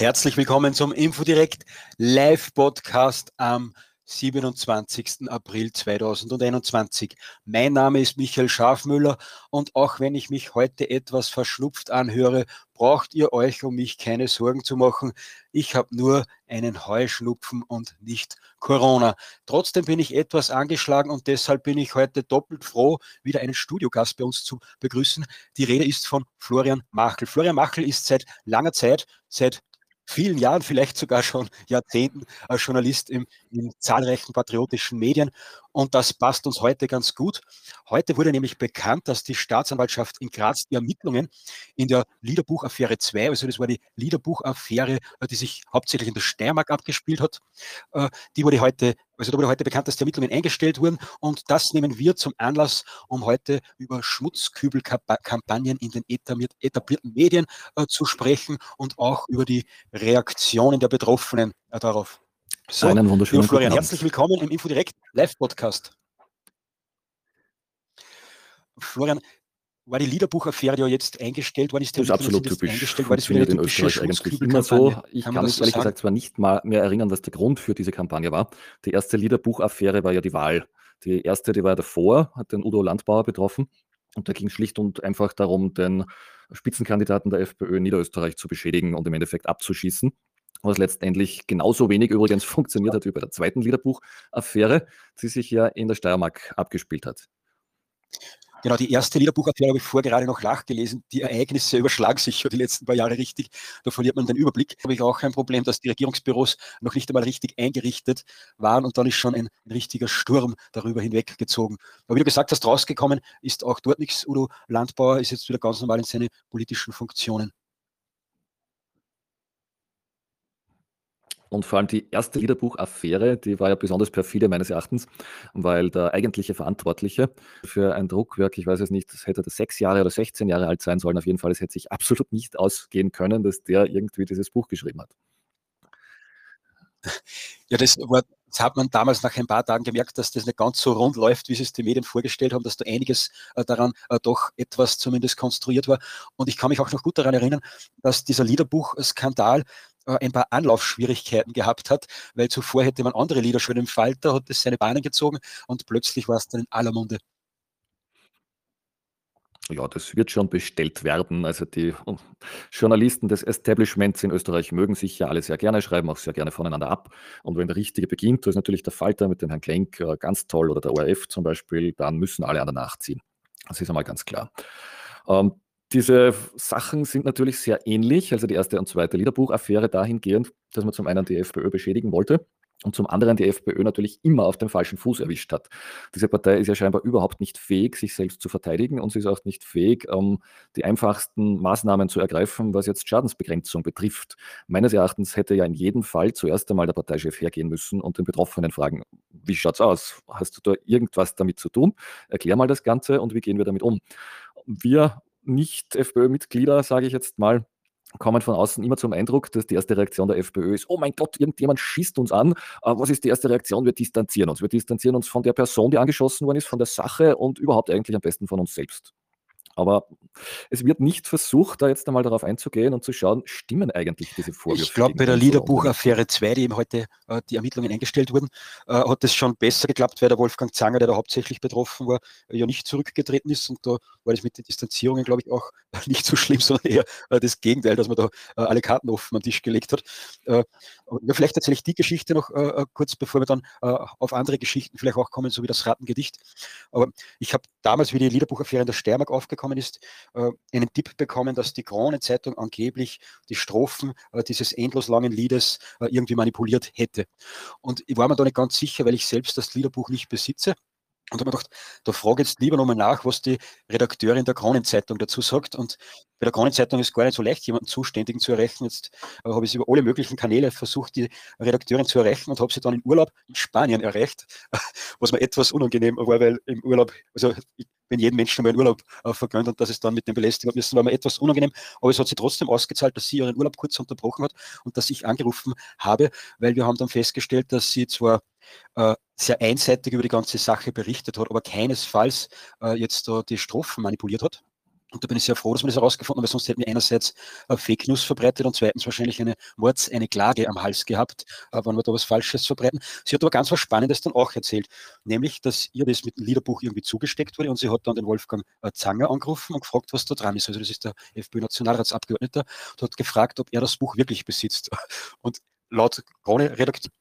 Herzlich willkommen zum Infodirect Live Podcast am 27. April 2021. Mein Name ist Michael Schafmüller und auch wenn ich mich heute etwas verschnupft anhöre, braucht ihr euch um mich keine Sorgen zu machen. Ich habe nur einen Heuschnupfen und nicht Corona. Trotzdem bin ich etwas angeschlagen und deshalb bin ich heute doppelt froh, wieder einen Studiogast bei uns zu begrüßen. Die Rede ist von Florian Machel. Florian Machel ist seit langer Zeit, seit vielen Jahren, vielleicht sogar schon Jahrzehnten als Journalist im, in zahlreichen patriotischen Medien. Und das passt uns heute ganz gut. Heute wurde nämlich bekannt, dass die Staatsanwaltschaft in Graz die Ermittlungen in der Liederbuchaffäre 2, also das war die Liederbuchaffäre, äh, die sich hauptsächlich in der Steiermark abgespielt hat, äh, die wurde heute, also da wurde heute bekannt, dass die Ermittlungen eingestellt wurden. Und das nehmen wir zum Anlass, um heute über Schmutzkübelkampagnen in den etablierten Medien äh, zu sprechen und auch über die Reaktionen der Betroffenen darauf. So, Einen wunderschönen Florian, herzlich willkommen im Infodirect Live-Podcast. Florian, war die Liederbuchaffäre ja jetzt eingestellt worden? Ist das ist absolut typisch. Eingestellt, war das in Österreich eigentlich immer so. Ich kann, kann mich ehrlich sagen? gesagt zwar nicht mal mehr erinnern, was der Grund für diese Kampagne war. Die erste Liederbuchaffäre war ja die Wahl. Die erste, die war davor, hat den Udo Landbauer betroffen. Und da ging es schlicht und einfach darum, den Spitzenkandidaten der FPÖ in Niederösterreich zu beschädigen und im Endeffekt abzuschießen was letztendlich genauso wenig übrigens funktioniert hat wie bei der zweiten Liederbuch-Affäre, die sich ja in der Steiermark abgespielt hat. Genau, die erste Liederbuchaffäre habe ich vorher gerade noch nachgelesen. Die Ereignisse überschlagen sich ja die letzten paar Jahre richtig. Da verliert man den Überblick. Da habe ich auch ein Problem, dass die Regierungsbüros noch nicht einmal richtig eingerichtet waren und dann ist schon ein, ein richtiger Sturm darüber hinweggezogen. Aber wie du gesagt hast, rausgekommen ist auch dort nichts. Udo Landbauer ist jetzt wieder ganz normal in seine politischen Funktionen. Und vor allem die erste Liederbuch-Affäre, die war ja besonders perfide meines Erachtens, weil der eigentliche Verantwortliche für ein Druckwerk, ich weiß es nicht, das hätte sechs Jahre oder 16 Jahre alt sein sollen, auf jeden Fall, es hätte sich absolut nicht ausgehen können, dass der irgendwie dieses Buch geschrieben hat. Ja, das, war, das hat man damals nach ein paar Tagen gemerkt, dass das nicht ganz so rund läuft, wie es die Medien vorgestellt haben, dass da einiges äh, daran äh, doch etwas zumindest konstruiert war. Und ich kann mich auch noch gut daran erinnern, dass dieser Liederbuch-Skandal ein paar Anlaufschwierigkeiten gehabt hat, weil zuvor hätte man andere Lieder schon im Falter, hat es seine Bahnen gezogen und plötzlich war es dann in aller Munde. Ja, das wird schon bestellt werden. Also die Journalisten des Establishments in Österreich mögen sich ja alle sehr gerne, schreiben auch sehr gerne voneinander ab. Und wenn der Richtige beginnt, das ist natürlich der Falter mit dem Herrn Klenk äh, ganz toll oder der ORF zum Beispiel, dann müssen alle anderen nachziehen. Das ist einmal ganz klar. Ähm, diese Sachen sind natürlich sehr ähnlich, also die erste und zweite Liederbuchaffäre dahingehend, dass man zum einen die FPÖ beschädigen wollte und zum anderen die FPÖ natürlich immer auf dem falschen Fuß erwischt hat. Diese Partei ist ja scheinbar überhaupt nicht fähig, sich selbst zu verteidigen und sie ist auch nicht fähig, um, die einfachsten Maßnahmen zu ergreifen, was jetzt Schadensbegrenzung betrifft. Meines Erachtens hätte ja in jedem Fall zuerst einmal der Parteichef hergehen müssen und den Betroffenen fragen, wie schaut's aus? Hast du da irgendwas damit zu tun? Erklär mal das Ganze und wie gehen wir damit um? Wir nicht-FPÖ-Mitglieder, sage ich jetzt mal, kommen von außen immer zum Eindruck, dass die erste Reaktion der FPÖ ist, oh mein Gott, irgendjemand schießt uns an. Äh, was ist die erste Reaktion? Wir distanzieren uns. Wir distanzieren uns von der Person, die angeschossen worden ist, von der Sache und überhaupt eigentlich am besten von uns selbst. Aber es wird nicht versucht, da jetzt einmal darauf einzugehen und zu schauen, stimmen eigentlich diese Vorwürfe? Ich glaube, bei der Liederbuchaffäre 2, die eben heute äh, die Ermittlungen eingestellt wurden, äh, hat es schon besser geklappt, weil der Wolfgang Zanger, der da hauptsächlich betroffen war, äh, ja nicht zurückgetreten ist. Und da war das mit den Distanzierungen, glaube ich, auch nicht so schlimm, sondern eher äh, das Gegenteil, dass man da äh, alle Karten offen am Tisch gelegt hat. Äh, ja, vielleicht erzähle ich die Geschichte noch kurz, bevor wir dann auf andere Geschichten vielleicht auch kommen, so wie das Rattengedicht. Aber ich habe damals, wie die Liederbuchaffäre in der Steiermark aufgekommen gekommen ist, äh, einen Tipp bekommen, dass die Kronenzeitung angeblich die Strophen äh, dieses endlos langen Liedes äh, irgendwie manipuliert hätte. Und ich war mir da nicht ganz sicher, weil ich selbst das Liederbuch nicht besitze. Und habe mir gedacht, da frage jetzt lieber nochmal nach, was die Redakteurin der Kronenzeitung dazu sagt. Und bei der Kronenzeitung ist gar nicht so leicht, jemanden Zuständigen zu erreichen. Jetzt äh, habe ich über alle möglichen Kanäle versucht, die Redakteurin zu erreichen und habe sie dann in Urlaub in Spanien erreicht, was mir etwas unangenehm war, weil im Urlaub, also ich bin jedem Menschen mal einen Urlaub äh, vergönnt und dass es dann mit dem Belästigen müssen, war mir etwas unangenehm. Aber es hat sie trotzdem ausgezahlt, dass sie ihren Urlaub kurz unterbrochen hat und dass ich angerufen habe, weil wir haben dann festgestellt, dass sie zwar äh, sehr einseitig über die ganze Sache berichtet hat, aber keinesfalls äh, jetzt da die Strophen manipuliert hat. Und da bin ich sehr froh, dass wir das herausgefunden haben, weil sonst hätten wir einerseits äh, Fake News verbreitet und zweitens wahrscheinlich eine Mords, eine Klage am Hals gehabt, äh, wenn wir da was Falsches verbreiten. Sie hat aber ganz was Spannendes dann auch erzählt, nämlich, dass ihr das mit dem Liederbuch irgendwie zugesteckt wurde und sie hat dann den Wolfgang äh, Zanger angerufen und gefragt, was da dran ist. Also das ist der FPÖ-Nationalratsabgeordneter und hat gefragt, ob er das Buch wirklich besitzt. Und laut Krone-Redaktion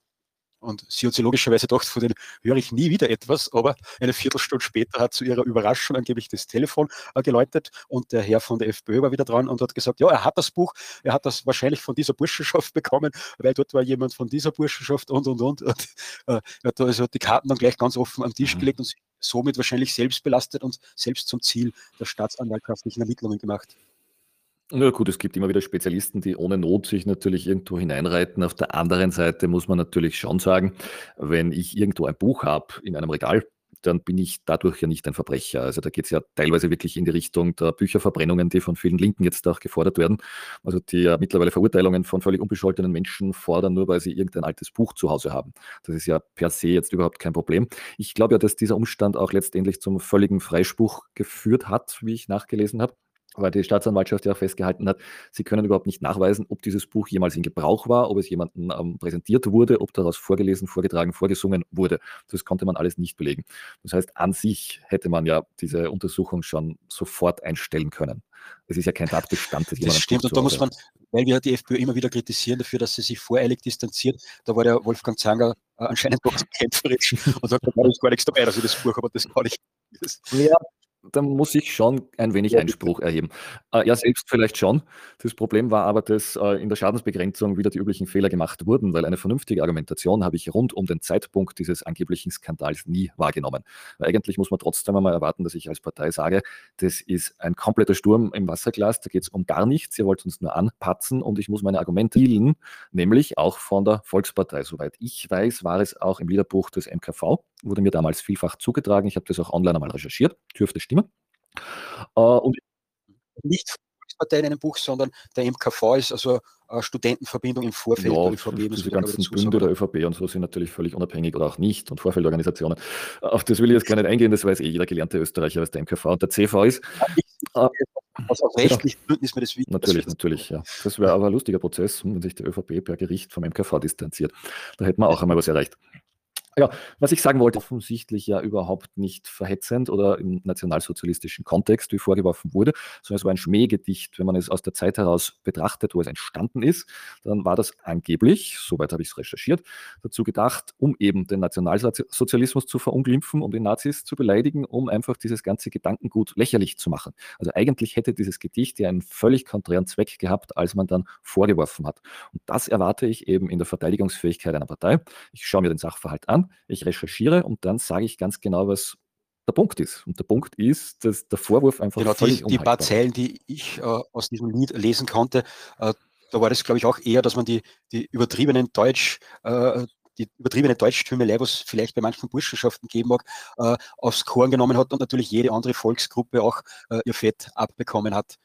und sie hat sich logischerweise gedacht, von denen höre ich nie wieder etwas, aber eine Viertelstunde später hat zu ihrer Überraschung angeblich das Telefon äh, geläutet und der Herr von der FPÖ war wieder dran und hat gesagt, ja, er hat das Buch, er hat das wahrscheinlich von dieser Burschenschaft bekommen, weil dort war jemand von dieser Burschenschaft und, und, und. und äh, hat also die Karten dann gleich ganz offen am Tisch mhm. gelegt und somit wahrscheinlich selbst belastet und selbst zum Ziel der staatsanwaltschaftlichen Ermittlungen gemacht. Ja gut, es gibt immer wieder Spezialisten, die ohne Not sich natürlich irgendwo hineinreiten. Auf der anderen Seite muss man natürlich schon sagen, wenn ich irgendwo ein Buch habe in einem Regal, dann bin ich dadurch ja nicht ein Verbrecher. Also da geht es ja teilweise wirklich in die Richtung der Bücherverbrennungen, die von vielen Linken jetzt auch gefordert werden. Also die ja mittlerweile Verurteilungen von völlig unbescholtenen Menschen fordern, nur weil sie irgendein altes Buch zu Hause haben. Das ist ja per se jetzt überhaupt kein Problem. Ich glaube ja, dass dieser Umstand auch letztendlich zum völligen Freispruch geführt hat, wie ich nachgelesen habe weil die Staatsanwaltschaft ja festgehalten hat, sie können überhaupt nicht nachweisen, ob dieses Buch jemals in Gebrauch war, ob es jemandem ähm, präsentiert wurde, ob daraus vorgelesen, vorgetragen, vorgesungen wurde. Das konnte man alles nicht belegen. Das heißt, an sich hätte man ja diese Untersuchung schon sofort einstellen können. Es ist ja kein Tatbestand. Das, das stimmt, und da muss man, weil wir die FPÖ immer wieder kritisieren dafür, dass sie sich voreilig distanziert, da war der Wolfgang Zanger äh, anscheinend doch kämpferisch und sagt, da ist gar nichts dabei, dass ich das Buch, aber das kann ich. Das ja, da muss ich schon ein wenig ja, Einspruch erheben. Äh, ja, selbst vielleicht schon. Das Problem war aber, dass äh, in der Schadensbegrenzung wieder die üblichen Fehler gemacht wurden, weil eine vernünftige Argumentation habe ich rund um den Zeitpunkt dieses angeblichen Skandals nie wahrgenommen. Weil eigentlich muss man trotzdem einmal erwarten, dass ich als Partei sage, das ist ein kompletter Sturm im Wasserglas, da geht es um gar nichts, ihr wollt uns nur anpatzen und ich muss meine Argumente hielen, nämlich auch von der Volkspartei. Soweit ich weiß, war es auch im Liederbuch des MKV, wurde mir damals vielfach zugetragen. Ich habe das auch online einmal recherchiert, dürfte stimmen. Äh, und nicht Volkspartei in einem Buch, sondern der MKV ist also eine Studentenverbindung im Vorfeld ja, der ÖVP. Diese ganzen Bünde der ÖVP und so sind natürlich völlig unabhängig oder auch nicht und Vorfeldorganisationen. Auf das will ich jetzt gar nicht eingehen, das weiß eh jeder gelernte Österreicher, was der MKV und der CV ist. Ja, aus rechtlichen Gründen ist mir das wichtig. Natürlich, natürlich, ja. Das wäre aber ein lustiger Prozess, wenn sich die ÖVP per Gericht vom MKV distanziert. Da hätten wir auch einmal was erreicht. Ja, was ich sagen wollte, offensichtlich ja überhaupt nicht verhetzend oder im nationalsozialistischen Kontext, wie vorgeworfen wurde, sondern es war ein Schmähgedicht. Wenn man es aus der Zeit heraus betrachtet, wo es entstanden ist, dann war das angeblich, soweit habe ich es recherchiert, dazu gedacht, um eben den Nationalsozialismus zu verunglimpfen, um die Nazis zu beleidigen, um einfach dieses ganze Gedankengut lächerlich zu machen. Also eigentlich hätte dieses Gedicht ja einen völlig konträren Zweck gehabt, als man dann vorgeworfen hat. Und das erwarte ich eben in der Verteidigungsfähigkeit einer Partei. Ich schaue mir den Sachverhalt an, ich recherchiere und dann sage ich ganz genau, was der Punkt ist. Und der Punkt ist, dass der Vorwurf einfach genau, völlig die, die paar Zeilen, die ich äh, aus diesem Lied lesen konnte, äh, da war das, glaube ich, auch eher, dass man die, die übertriebenen Deutsch, äh, die übertriebene Deutschtümelei, was vielleicht bei manchen Burschenschaften geben mag, äh, aufs Korn genommen hat und natürlich jede andere Volksgruppe auch äh, ihr Fett abbekommen hat.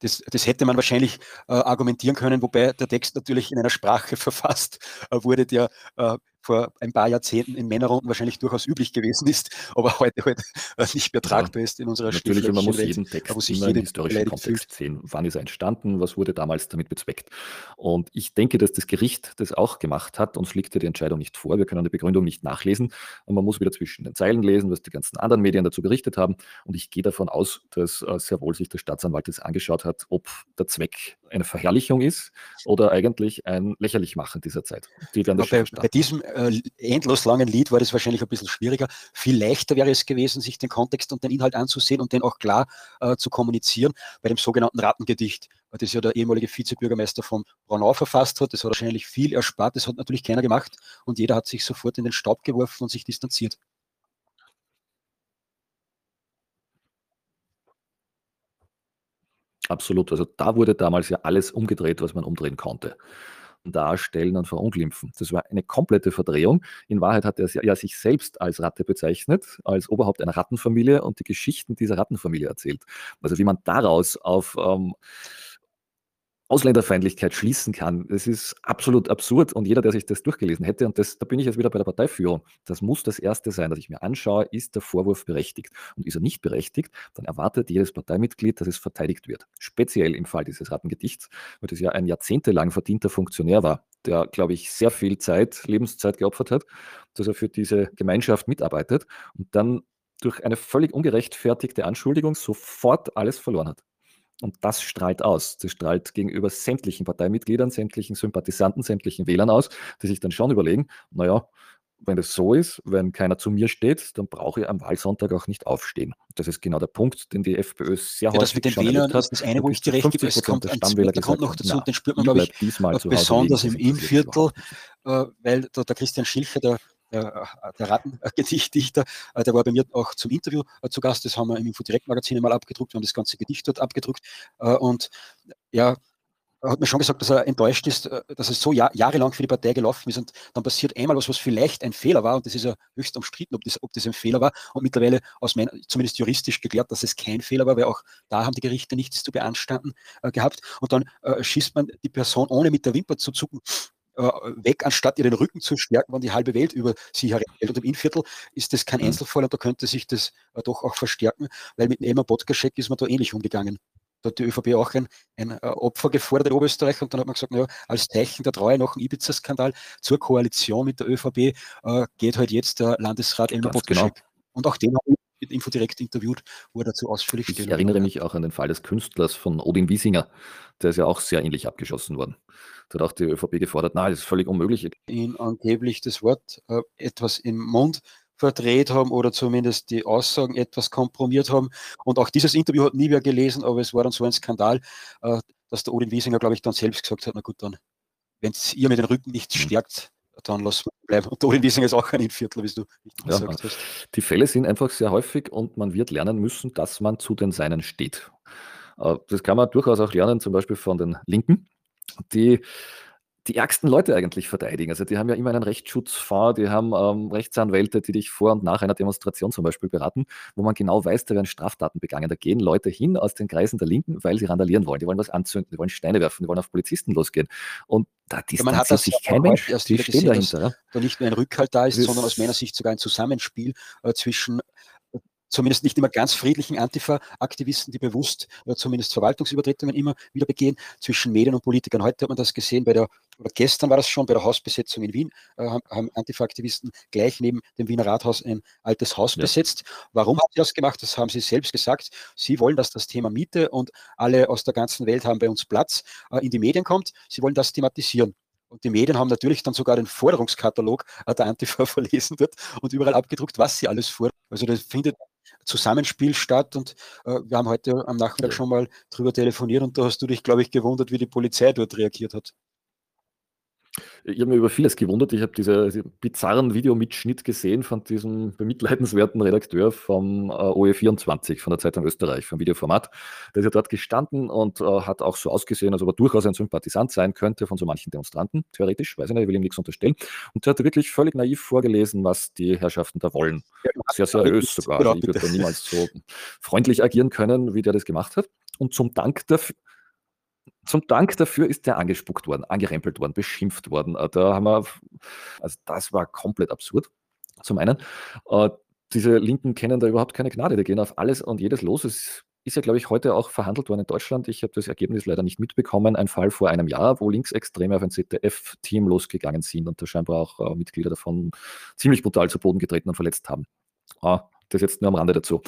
Das, das hätte man wahrscheinlich äh, argumentieren können, wobei der Text natürlich in einer Sprache verfasst äh, wurde, der äh, vor ein paar Jahrzehnten in Männerrunden wahrscheinlich durchaus üblich gewesen ist, aber heute halt äh, nicht mehr tragbar ja, ist in unserer Natürlich, man muss jeden Text sich immer im historischen Kontext sehen. Wann ist er entstanden? Was wurde damals damit bezweckt? Und ich denke, dass das Gericht das auch gemacht hat. Uns liegt ja die Entscheidung nicht vor. Wir können die Begründung nicht nachlesen. Und man muss wieder zwischen den Zeilen lesen, was die ganzen anderen Medien dazu berichtet haben. Und ich gehe davon aus, dass äh, sehr wohl sich der Staatsanwalt das angeschaut hat, ob der Zweck eine Verherrlichung ist oder eigentlich ein Lächerlichmachen dieser Zeit. Die werden bei, bei diesem äh, endlos langen Lied war das wahrscheinlich ein bisschen schwieriger. Viel leichter wäre es gewesen, sich den Kontext und den Inhalt anzusehen und den auch klar äh, zu kommunizieren. Bei dem sogenannten Rattengedicht, das ja der ehemalige Vizebürgermeister von Braunau verfasst hat, das hat wahrscheinlich viel erspart, das hat natürlich keiner gemacht und jeder hat sich sofort in den Staub geworfen und sich distanziert. Absolut. Also da wurde damals ja alles umgedreht, was man umdrehen konnte darstellen und verunglimpfen. Das war eine komplette Verdrehung. In Wahrheit hat er ja sich selbst als Ratte bezeichnet, als Oberhaupt einer Rattenfamilie und die Geschichten dieser Rattenfamilie erzählt. Also wie man daraus auf ähm, Ausländerfeindlichkeit schließen kann. Das ist absolut absurd und jeder, der sich das durchgelesen hätte, und das, da bin ich jetzt wieder bei der Parteiführung, das muss das Erste sein, dass ich mir anschaue, ist der Vorwurf berechtigt. Und ist er nicht berechtigt, dann erwartet jedes Parteimitglied, dass es verteidigt wird. Speziell im Fall dieses Rattengedichts, weil das ja ein jahrzehntelang verdienter Funktionär war, der, glaube ich, sehr viel Zeit, Lebenszeit geopfert hat, dass er für diese Gemeinschaft mitarbeitet und dann durch eine völlig ungerechtfertigte Anschuldigung sofort alles verloren hat. Und das strahlt aus. Das strahlt gegenüber sämtlichen Parteimitgliedern, sämtlichen Sympathisanten, sämtlichen Wählern aus, die sich dann schon überlegen, naja, wenn das so ist, wenn keiner zu mir steht, dann brauche ich am Wahlsonntag auch nicht aufstehen. Das ist genau der Punkt, den die FPÖ sehr ja, häufig das mit den Wählern hat. Das eine, wo ich dir recht gebe, es kommt, ein zweiter kommt noch dazu, na, den spürt man, glaube ich, besonders im Innviertel, äh, weil der, der Christian Schilcher, der der, der Rattengedichtdichter, äh, der war bei mir auch zum Interview äh, zu Gast. Das haben wir im Info-Direkt-Magazin mal abgedruckt. Wir haben das ganze Gedicht dort abgedruckt. Äh, und ja, er hat mir schon gesagt, dass er enttäuscht ist, dass es so jahr, jahrelang für die Partei gelaufen ist und dann passiert einmal was, was vielleicht ein Fehler war und das ist ja höchst umstritten, ob das, ob das ein Fehler war und mittlerweile aus meiner, zumindest juristisch geklärt, dass es kein Fehler war, weil auch da haben die Gerichte nichts zu beanstanden äh, gehabt und dann äh, schießt man die Person ohne mit der Wimper zu zucken äh, weg, anstatt ihren Rücken zu stärken, wenn die halbe Welt über sie herfällt. Und im Innviertel ist das kein mhm. Einzelfall und da könnte sich das äh, doch auch verstärken, weil mit Emma Bodkaschek ist man da ähnlich umgegangen. Da hat die ÖVP auch ein, ein äh, Opfer gefordert in Oberösterreich und dann hat man gesagt, naja, als Zeichen der Treue nach dem Ibiza-Skandal zur Koalition mit der ÖVP äh, geht halt jetzt der Landesrat Elmar Bodkaschek. Genau. Und auch den habe ich mit Info direkt interviewt, wo er dazu ausführlich Ich erinnere mich auch an den Fall des Künstlers von Odin Wiesinger. Der ist ja auch sehr ähnlich abgeschossen worden. Da hat auch die ÖVP gefordert, nein, das ist völlig unmöglich. Ihn angeblich das Wort äh, etwas im Mund verdreht haben oder zumindest die Aussagen etwas kompromiert haben. Und auch dieses Interview hat nie wer gelesen, aber es war dann so ein Skandal, äh, dass der Odin Wiesinger, glaube ich, dann selbst gesagt hat, na gut, dann, wenn es ihr mit den Rücken nicht mhm. stärkt, dann lassen wir bleiben. Und Odin Wiesinger ist auch ein Viertel, wie du ja, gesagt hast. Die Fälle sind einfach sehr häufig und man wird lernen müssen, dass man zu den Seinen steht. Äh, das kann man durchaus auch lernen, zum Beispiel von den Linken die die ärgsten Leute eigentlich verteidigen. Also die haben ja immer einen Rechtsschutzfonds, die haben ähm, Rechtsanwälte, die dich vor und nach einer Demonstration zum Beispiel beraten, wo man genau weiß, da werden Straftaten begangen. Da gehen Leute hin aus den Kreisen der Linken, weil sie randalieren wollen. Die wollen was anzünden, die wollen Steine werfen, die wollen auf Polizisten losgehen. Und da distanziert sich kein Mensch. Die stehen dahinter. Da nicht nur ein Rückhalt da ist, das sondern aus meiner Sicht sogar ein Zusammenspiel äh, zwischen zumindest nicht immer ganz friedlichen Antifa-Aktivisten, die bewusst äh, zumindest Verwaltungsübertretungen immer wieder begehen, zwischen Medien und Politikern. Heute hat man das gesehen bei der, oder gestern war das schon bei der Hausbesetzung in Wien, äh, haben Antifa-Aktivisten gleich neben dem Wiener Rathaus ein altes Haus ja. besetzt. Warum haben sie das gemacht? Das haben sie selbst gesagt. Sie wollen, dass das Thema Miete und alle aus der ganzen Welt haben bei uns Platz äh, in die Medien kommt. Sie wollen das thematisieren. Und die Medien haben natürlich dann sogar den Forderungskatalog der Antifa verlesen wird und überall abgedruckt, was sie alles fordern. Also das findet Zusammenspiel statt. Und äh, wir haben heute am Nachmittag schon mal drüber telefoniert und da hast du dich, glaube ich, gewundert, wie die Polizei dort reagiert hat. Ich habe mir über vieles gewundert. Ich habe diesen diese bizarren Videomitschnitt gesehen von diesem bemitleidenswerten Redakteur vom äh, OE24, von der Zeitung Österreich, vom Videoformat. Der ist ja dort gestanden und äh, hat auch so ausgesehen, als ob er durchaus ein Sympathisant sein könnte von so manchen Demonstranten, theoretisch, weiß ich nicht, ich will ihm nichts unterstellen. Und der hat wirklich völlig naiv vorgelesen, was die Herrschaften da wollen. Sehr seriös sogar. Also ich würde da niemals so freundlich agieren können, wie der das gemacht hat. Und zum Dank dafür, zum Dank dafür ist der angespuckt worden, angerempelt worden, beschimpft worden. Äh, da haben wir, also das war komplett absurd. Zum einen, äh, diese Linken kennen da überhaupt keine Gnade, die gehen auf alles und jedes los. Es ist ja, glaube ich, heute auch verhandelt worden in Deutschland. Ich habe das Ergebnis leider nicht mitbekommen. Ein Fall vor einem Jahr, wo Linksextreme auf ein ZDF-Team losgegangen sind und da scheinbar auch äh, Mitglieder davon ziemlich brutal zu Boden getreten und verletzt haben. Ah, das jetzt nur am Rande dazu.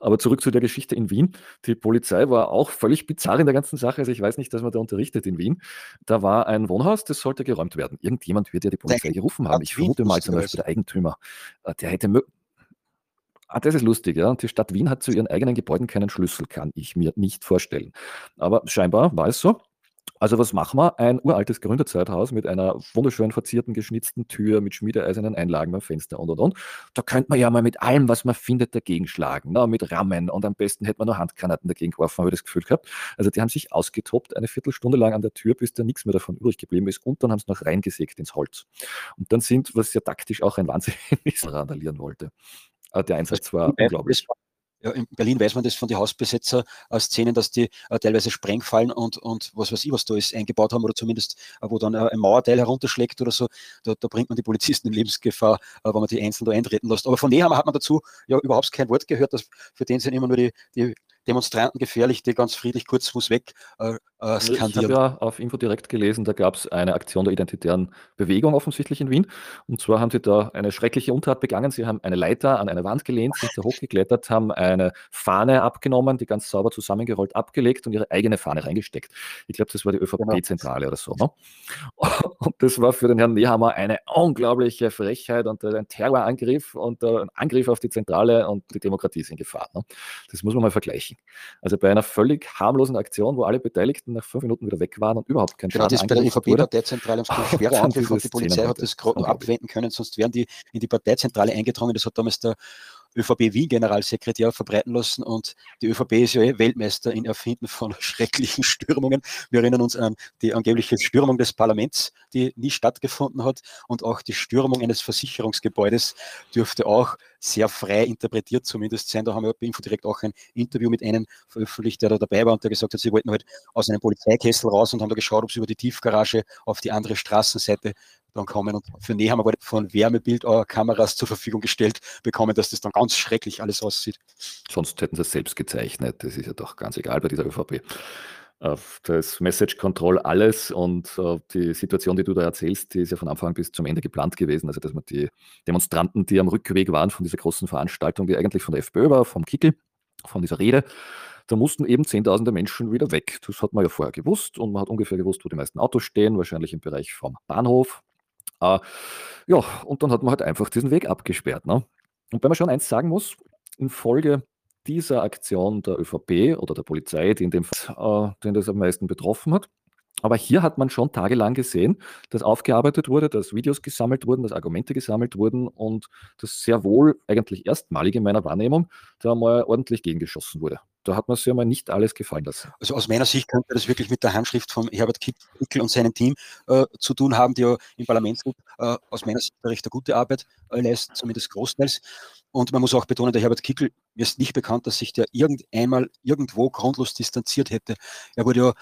Aber zurück zu der Geschichte in Wien. Die Polizei war auch völlig bizarr in der ganzen Sache. Also ich weiß nicht, dass man da unterrichtet in Wien. Da war ein Wohnhaus, das sollte geräumt werden. Irgendjemand wird ja die Polizei gerufen haben. Ich vermute mal zum Beispiel der Eigentümer. Äh, der hätte Ah, das ist lustig, ja. Die Stadt Wien hat zu ihren eigenen Gebäuden keinen Schlüssel, kann ich mir nicht vorstellen. Aber scheinbar war es so. Also was machen wir? Ein uraltes Gründerzeithaus mit einer wunderschön verzierten, geschnitzten Tür, mit schmiedeeisernen Einlagen beim Fenster und und und. Da könnte man ja mal mit allem, was man findet, dagegen schlagen. Ne? Mit Rammen und am besten hätte man noch Handgranaten dagegen geworfen, habe ich das Gefühl gehabt. Also die haben sich ausgetobt, eine Viertelstunde lang an der Tür, bis da nichts mehr davon übrig geblieben ist und dann haben sie noch reingesägt ins Holz. Und dann sind, was ja taktisch auch ein Wahnsinn ist, randalieren wollte. Aber der Einsatz war unglaublich. In Berlin weiß man das von den Hausbesetzer-Szenen, dass die äh, teilweise Sprengfallen und, und was weiß ich, was da ist, eingebaut haben oder zumindest, äh, wo dann äh, ein Mauerteil herunterschlägt oder so. Da, da, bringt man die Polizisten in Lebensgefahr, äh, wenn man die einzeln da eintreten lässt. Aber von Nehammer hat man dazu ja überhaupt kein Wort gehört. Dass, für den sind immer nur die, die Demonstranten gefährlich, die ganz friedlich kurz Fuß weg äh, äh, skandieren. Ich habe ja auf Info direkt gelesen, da gab es eine Aktion der identitären Bewegung offensichtlich in Wien. Und zwar haben sie da eine schreckliche Untat begangen. Sie haben eine Leiter an eine Wand gelehnt, sind da hochgeklettert, haben eine Fahne abgenommen, die ganz sauber zusammengerollt abgelegt und ihre eigene Fahne reingesteckt. Ich glaube, das war die ÖVP-Zentrale genau. oder so. Ne? Und das war für den Herrn Nehammer eine unglaubliche Frechheit und ein Terrorangriff und ein Angriff auf die Zentrale und die Demokratie ist in Gefahr. Ne? Das muss man mal vergleichen. Also bei einer völlig harmlosen Aktion, wo alle Beteiligten nach fünf Minuten wieder weg waren und überhaupt kein genau, Schaden das bei der ÖVP-Parteizentrale haben sie schwerer Angriff und die Polizei hat das gerade abwenden können, sonst wären die in die Parteizentrale eingedrungen. Das hat damals der ÖVP Wien Generalsekretär verbreiten lassen und die ÖVP ist ja eh Weltmeister in Erfinden von schrecklichen Stürmungen. Wir erinnern uns an die angebliche Stürmung des Parlaments, die nie stattgefunden hat und auch die Stürmung eines Versicherungsgebäudes dürfte auch sehr frei interpretiert zumindest sein. Da haben wir bei Info direkt auch ein Interview mit einem veröffentlicht, der da dabei war und der gesagt hat, sie wollten halt aus einem Polizeikessel raus und haben da geschaut, ob sie über die Tiefgarage auf die andere Straßenseite dann kommen. Und für Nähe haben wir von Wärmebildkameras zur Verfügung gestellt bekommen, dass das dann ganz schrecklich alles aussieht. Sonst hätten sie es selbst gezeichnet. Das ist ja doch ganz egal bei dieser ÖVP. Das Message Control alles und äh, die Situation, die du da erzählst, die ist ja von Anfang bis zum Ende geplant gewesen. Also, dass man die Demonstranten, die am Rückweg waren von dieser großen Veranstaltung, die eigentlich von der FPÖ war, vom Kickel, von dieser Rede, da mussten eben Zehntausende Menschen wieder weg. Das hat man ja vorher gewusst und man hat ungefähr gewusst, wo die meisten Autos stehen, wahrscheinlich im Bereich vom Bahnhof, äh, ja, und dann hat man halt einfach diesen Weg abgesperrt. Ne? Und wenn man schon eins sagen muss, infolge dieser Aktion der ÖVP oder der Polizei, die in dem Fall, äh, den das am meisten betroffen hat, aber hier hat man schon tagelang gesehen, dass aufgearbeitet wurde, dass Videos gesammelt wurden, dass Argumente gesammelt wurden und dass sehr wohl eigentlich erstmalig in meiner Wahrnehmung da mal ordentlich gegengeschossen wurde da hat man sich ja mal nicht alles gefallen lassen. Also aus meiner Sicht könnte das wirklich mit der Handschrift von Herbert Kickel und seinem Team äh, zu tun haben, die ja im Parlament äh, aus meiner Sicht recht eine gute Arbeit äh, leisten, zumindest großteils. Und man muss auch betonen, der Herbert Kickel, mir ist nicht bekannt, dass sich der irgendeinmal irgendwo grundlos distanziert hätte. Er wurde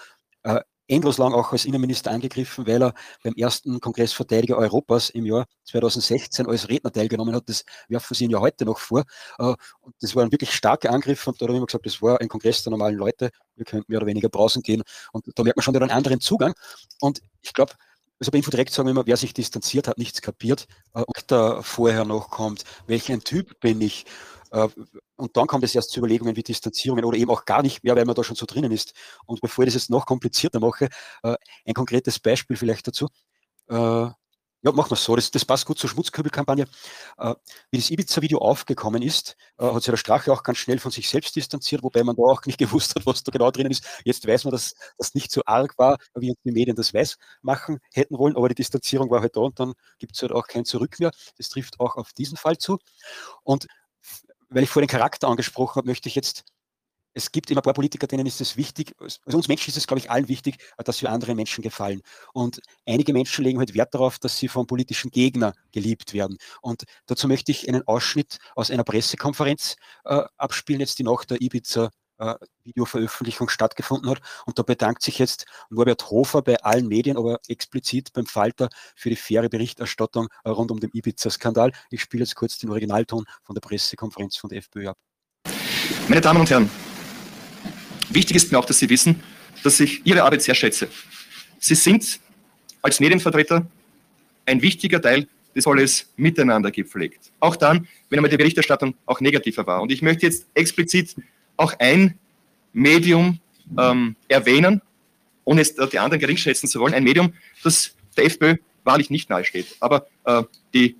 ja äh, endlos lang auch als Innenminister angegriffen, weil er beim ersten Kongress Verteidiger Europas im Jahr 2016 als Redner teilgenommen hat. Das werfen sie ihn ja heute noch vor. Äh, und das war ein wirklich starker Angriff und da habe ich immer gesagt, das war ein Kongress der normalen Leute. Wir könnten mehr oder weniger draußen gehen. Und da merkt man schon wieder einen anderen Zugang. Und ich glaube, also bei Infodirekt sagen wir immer, wer sich distanziert, hat nichts kapiert. Äh, und da vorher noch kommt, welch ein Typ bin ich? Äh, und dann kommt es erst zu Überlegungen wie Distanzierungen oder eben auch gar nicht mehr, weil man da schon so drinnen ist. Und bevor ich das jetzt noch komplizierter mache, äh, ein konkretes Beispiel vielleicht dazu. Äh, ja, machen wir es so. Das, das, passt gut zur Schmutzkübelkampagne. Äh, wie das Ibiza-Video aufgekommen ist, äh, hat sich der Strache auch ganz schnell von sich selbst distanziert, wobei man da auch nicht gewusst hat, was da genau drinnen ist. Jetzt weiß man, dass das nicht so arg war, wie uns die Medien das weiß machen hätten wollen, aber die Distanzierung war halt da und dann gibt es halt auch kein Zurück mehr. Das trifft auch auf diesen Fall zu. Und weil ich vorhin den Charakter angesprochen habe, möchte ich jetzt, es gibt immer ein paar Politiker, denen ist es wichtig, also uns Menschen ist es, glaube ich, allen wichtig, dass wir anderen Menschen gefallen. Und einige Menschen legen halt Wert darauf, dass sie vom politischen Gegner geliebt werden. Und dazu möchte ich einen Ausschnitt aus einer Pressekonferenz äh, abspielen, jetzt die nach der Ibiza äh, Videoveröffentlichung stattgefunden hat. Und da bedankt sich jetzt Norbert Hofer bei allen Medien, aber explizit beim Falter für die faire Berichterstattung äh, rund um den Ibiza-Skandal. Ich spiele jetzt kurz den Originalton von der Pressekonferenz von der FPÖ ab. Meine Damen und Herren, wichtig ist mir auch, dass Sie wissen, dass ich Ihre Arbeit sehr schätze. Sie sind als Medienvertreter ein wichtiger Teil des alles miteinander gepflegt. Auch dann, wenn einmal die Berichterstattung auch negativer war. Und ich möchte jetzt explizit auch ein Medium ähm, erwähnen, ohne es die anderen geringschätzen zu wollen, ein Medium, das der FPÖ wahrlich nicht nahesteht. Aber äh, die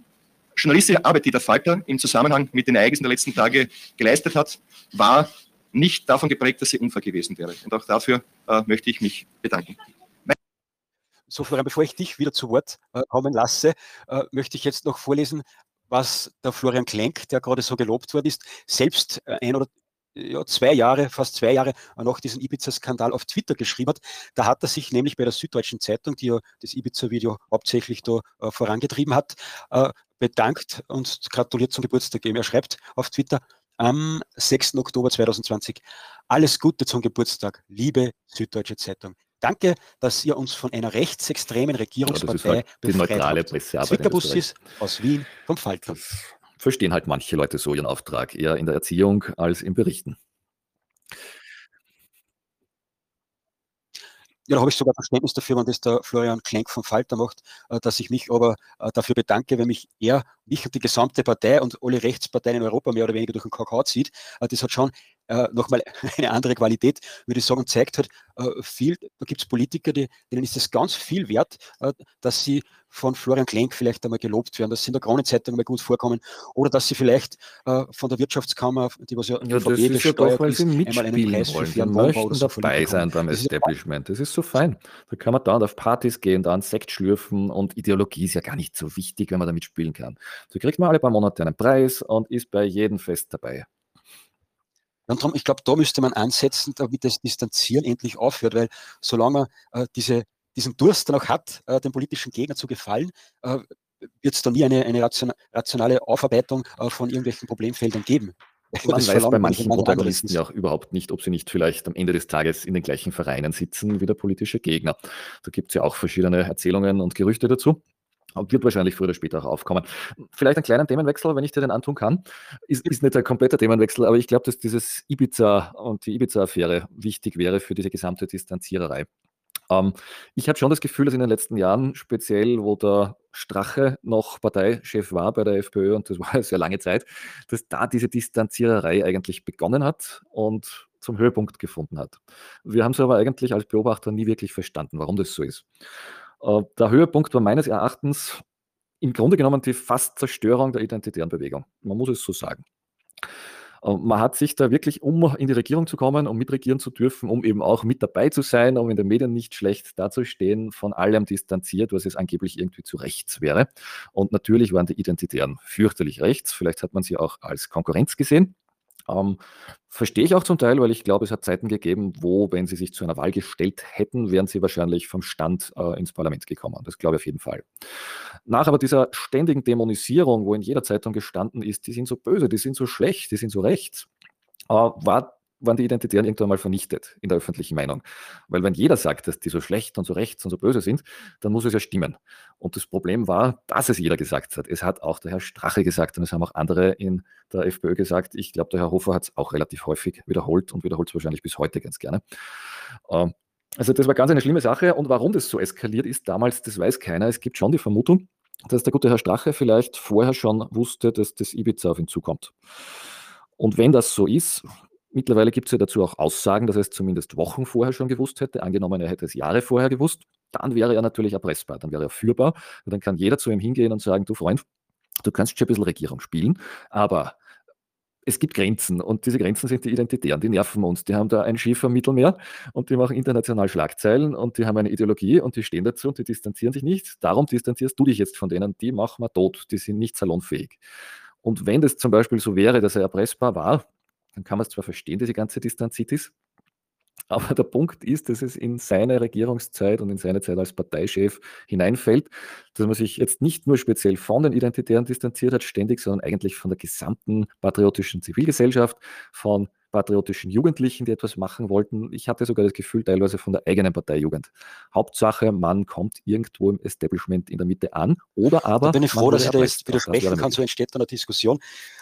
journalistische Arbeit, die der Falter im Zusammenhang mit den Ereignissen der letzten Tage geleistet hat, war nicht davon geprägt, dass sie unfair gewesen wäre. Und auch dafür äh, möchte ich mich bedanken. So, Florian, bevor ich dich wieder zu Wort äh, kommen lasse, äh, möchte ich jetzt noch vorlesen, was der Florian Klenk, der gerade so gelobt worden ist, selbst äh, ein oder ja, zwei Jahre, fast zwei Jahre nach diesem Ibiza-Skandal auf Twitter geschrieben hat. Da hat er sich nämlich bei der Süddeutschen Zeitung, die ja das Ibiza-Video hauptsächlich da äh, vorangetrieben hat, äh, bedankt und gratuliert zum Geburtstag. Er schreibt auf Twitter, am 6. Oktober 2020. Alles Gute zum Geburtstag, liebe Süddeutsche Zeitung. Danke, dass ihr uns von einer rechtsextremen Regierungspartei ja, halt die neutrale Pressearbeit Zwickerbussis aus Wien vom Falter. Verstehen halt manche Leute so ihren Auftrag, eher in der Erziehung als im Berichten. Ja, da habe ich sogar Verständnis dafür, wenn das der Florian Klenk vom Falter macht, äh, dass ich mich aber äh, dafür bedanke, wenn mich er, mich und die gesamte Partei und alle Rechtsparteien in Europa mehr oder weniger durch den Kakao zieht. Äh, das hat schon nochmal eine andere Qualität, würde ich sagen, zeigt halt viel, da gibt es Politiker, die, denen ist es ganz viel wert, dass sie von Florian Klenk vielleicht einmal gelobt werden, dass sie in der Kronenzeitung mal gut vorkommen oder dass sie vielleicht äh, von der Wirtschaftskammer, die was ja, ja das ist ja doch, weil sie mitspielen wollen. Sie möchten so dabei sein beim das Establishment. Das ist so fein. Da kann man dann auf Partys gehen, dann Sekt schlürfen und Ideologie ist ja gar nicht so wichtig, wenn man da mitspielen kann. So kriegt man alle paar Monate einen Preis und ist bei jedem Fest dabei. Und darum, ich glaube, da müsste man ansetzen, damit das Distanzieren endlich aufhört, weil solange man äh, diese diesen Durst dann auch hat, äh, dem politischen Gegner zu gefallen, äh, wird es da nie eine, eine rationale Aufarbeitung äh, von irgendwelchen Problemfeldern geben. Man das weiß bei manchen Protagonisten ja auch überhaupt nicht, ob sie nicht vielleicht am Ende des Tages in den gleichen Vereinen sitzen wie der politische Gegner. Da gibt es ja auch verschiedene Erzählungen und Gerüchte dazu. Wird wahrscheinlich früher oder später auch aufkommen. Vielleicht einen kleinen Themenwechsel, wenn ich dir den antun kann. Ist, ist nicht ein kompletter Themenwechsel, aber ich glaube, dass dieses Ibiza und die Ibiza-Affäre wichtig wäre für diese gesamte Distanziererei. Ähm, ich hatte schon das Gefühl, dass in den letzten Jahren, speziell wo der Strache noch Parteichef war bei der FPÖ, und das war eine sehr lange Zeit, dass da diese Distanziererei eigentlich begonnen hat und zum Höhepunkt gefunden hat. Wir haben es aber eigentlich als Beobachter nie wirklich verstanden, warum das so ist. Äh, der Höhepunkt war meines Erachtens im Grunde genommen die fast Zerstörung der identitären Bewegung. Man muss es so sagen. Man hat sich da wirklich, um in die Regierung zu kommen, um mitregieren zu dürfen, um eben auch mit dabei zu sein, um in den Medien nicht schlecht dazustehen, von allem distanziert, was es angeblich irgendwie zu rechts wäre. Und natürlich waren die Identitären fürchterlich rechts. Vielleicht hat man sie auch als Konkurrenz gesehen. Ähm, verstehe ich auch zum Teil, weil ich glaube, es hat Zeiten gegeben, wo, wenn sie sich zu einer Wahl gestellt hätten, wären sie wahrscheinlich vom Stand äh, ins Parlament gekommen. Das glaube ich auf jeden Fall. Nach aber dieser ständigen Dämonisierung, wo in jeder Zeitung gestanden ist, die sind so böse, die sind so schlecht, die sind so rechts, äh, war waren die Identitären irgendwann mal vernichtet in der öffentlichen Meinung. Weil wenn jeder sagt, dass die so schlecht und so rechts und so böse sind, dann muss es ja stimmen. Und das Problem war, dass es jeder gesagt hat. Es hat auch der Herr Strache gesagt und es haben auch andere in der FPÖ gesagt. Ich glaube, der Herr Hofer hat es auch relativ häufig wiederholt und wiederholt es wahrscheinlich bis heute ganz gerne. Ähm, also das war ganz eine schlimme Sache. Und warum das so eskaliert ist damals, das weiß keiner. Es gibt schon die Vermutung, dass der gute Herr Strache vielleicht vorher schon wusste, dass das Ibiza auf ihn zukommt. Und wenn das so ist, Mittlerweile gibt es ja dazu auch Aussagen, dass er es zumindest Wochen vorher schon gewusst hätte. Angenommen, er hätte es Jahre vorher gewusst, dann wäre er natürlich erpressbar, dann wäre er führbar. Und dann kann jeder zu ihm hingehen und sagen, du Freund, du kannst schon ein bisschen Regierung spielen, aber es gibt Grenzen und diese Grenzen sind die Identitären, die nerven uns. Die haben da ein Schiff am Mittelmeer und die machen international Schlagzeilen und die haben eine Ideologie und die stehen dazu und die distanzieren sich nicht. Darum distanzierst du dich jetzt von denen, die machen wir tot, die sind nicht salonfähig. Und wenn das zum Beispiel so wäre, dass er erpressbar war, dann kann man es zwar verstehen, diese ganze Distanzitis, aber der Punkt ist, dass es in seine Regierungszeit und in seine Zeit als Parteichef hineinfällt, dass man sich jetzt nicht nur speziell von den Identitären distanziert hat, ständig, sondern eigentlich von der gesamten patriotischen Zivilgesellschaft, von patriotischen Jugendlichen, die etwas machen wollten. Ich hatte sogar das Gefühl, teilweise von der eigenen Parteijugend. Hauptsache, man kommt irgendwo im Establishment in der Mitte an oder aber. Da bin ich froh, dass ich da jetzt widersprechen kann, so entsteht da eine Diskussion.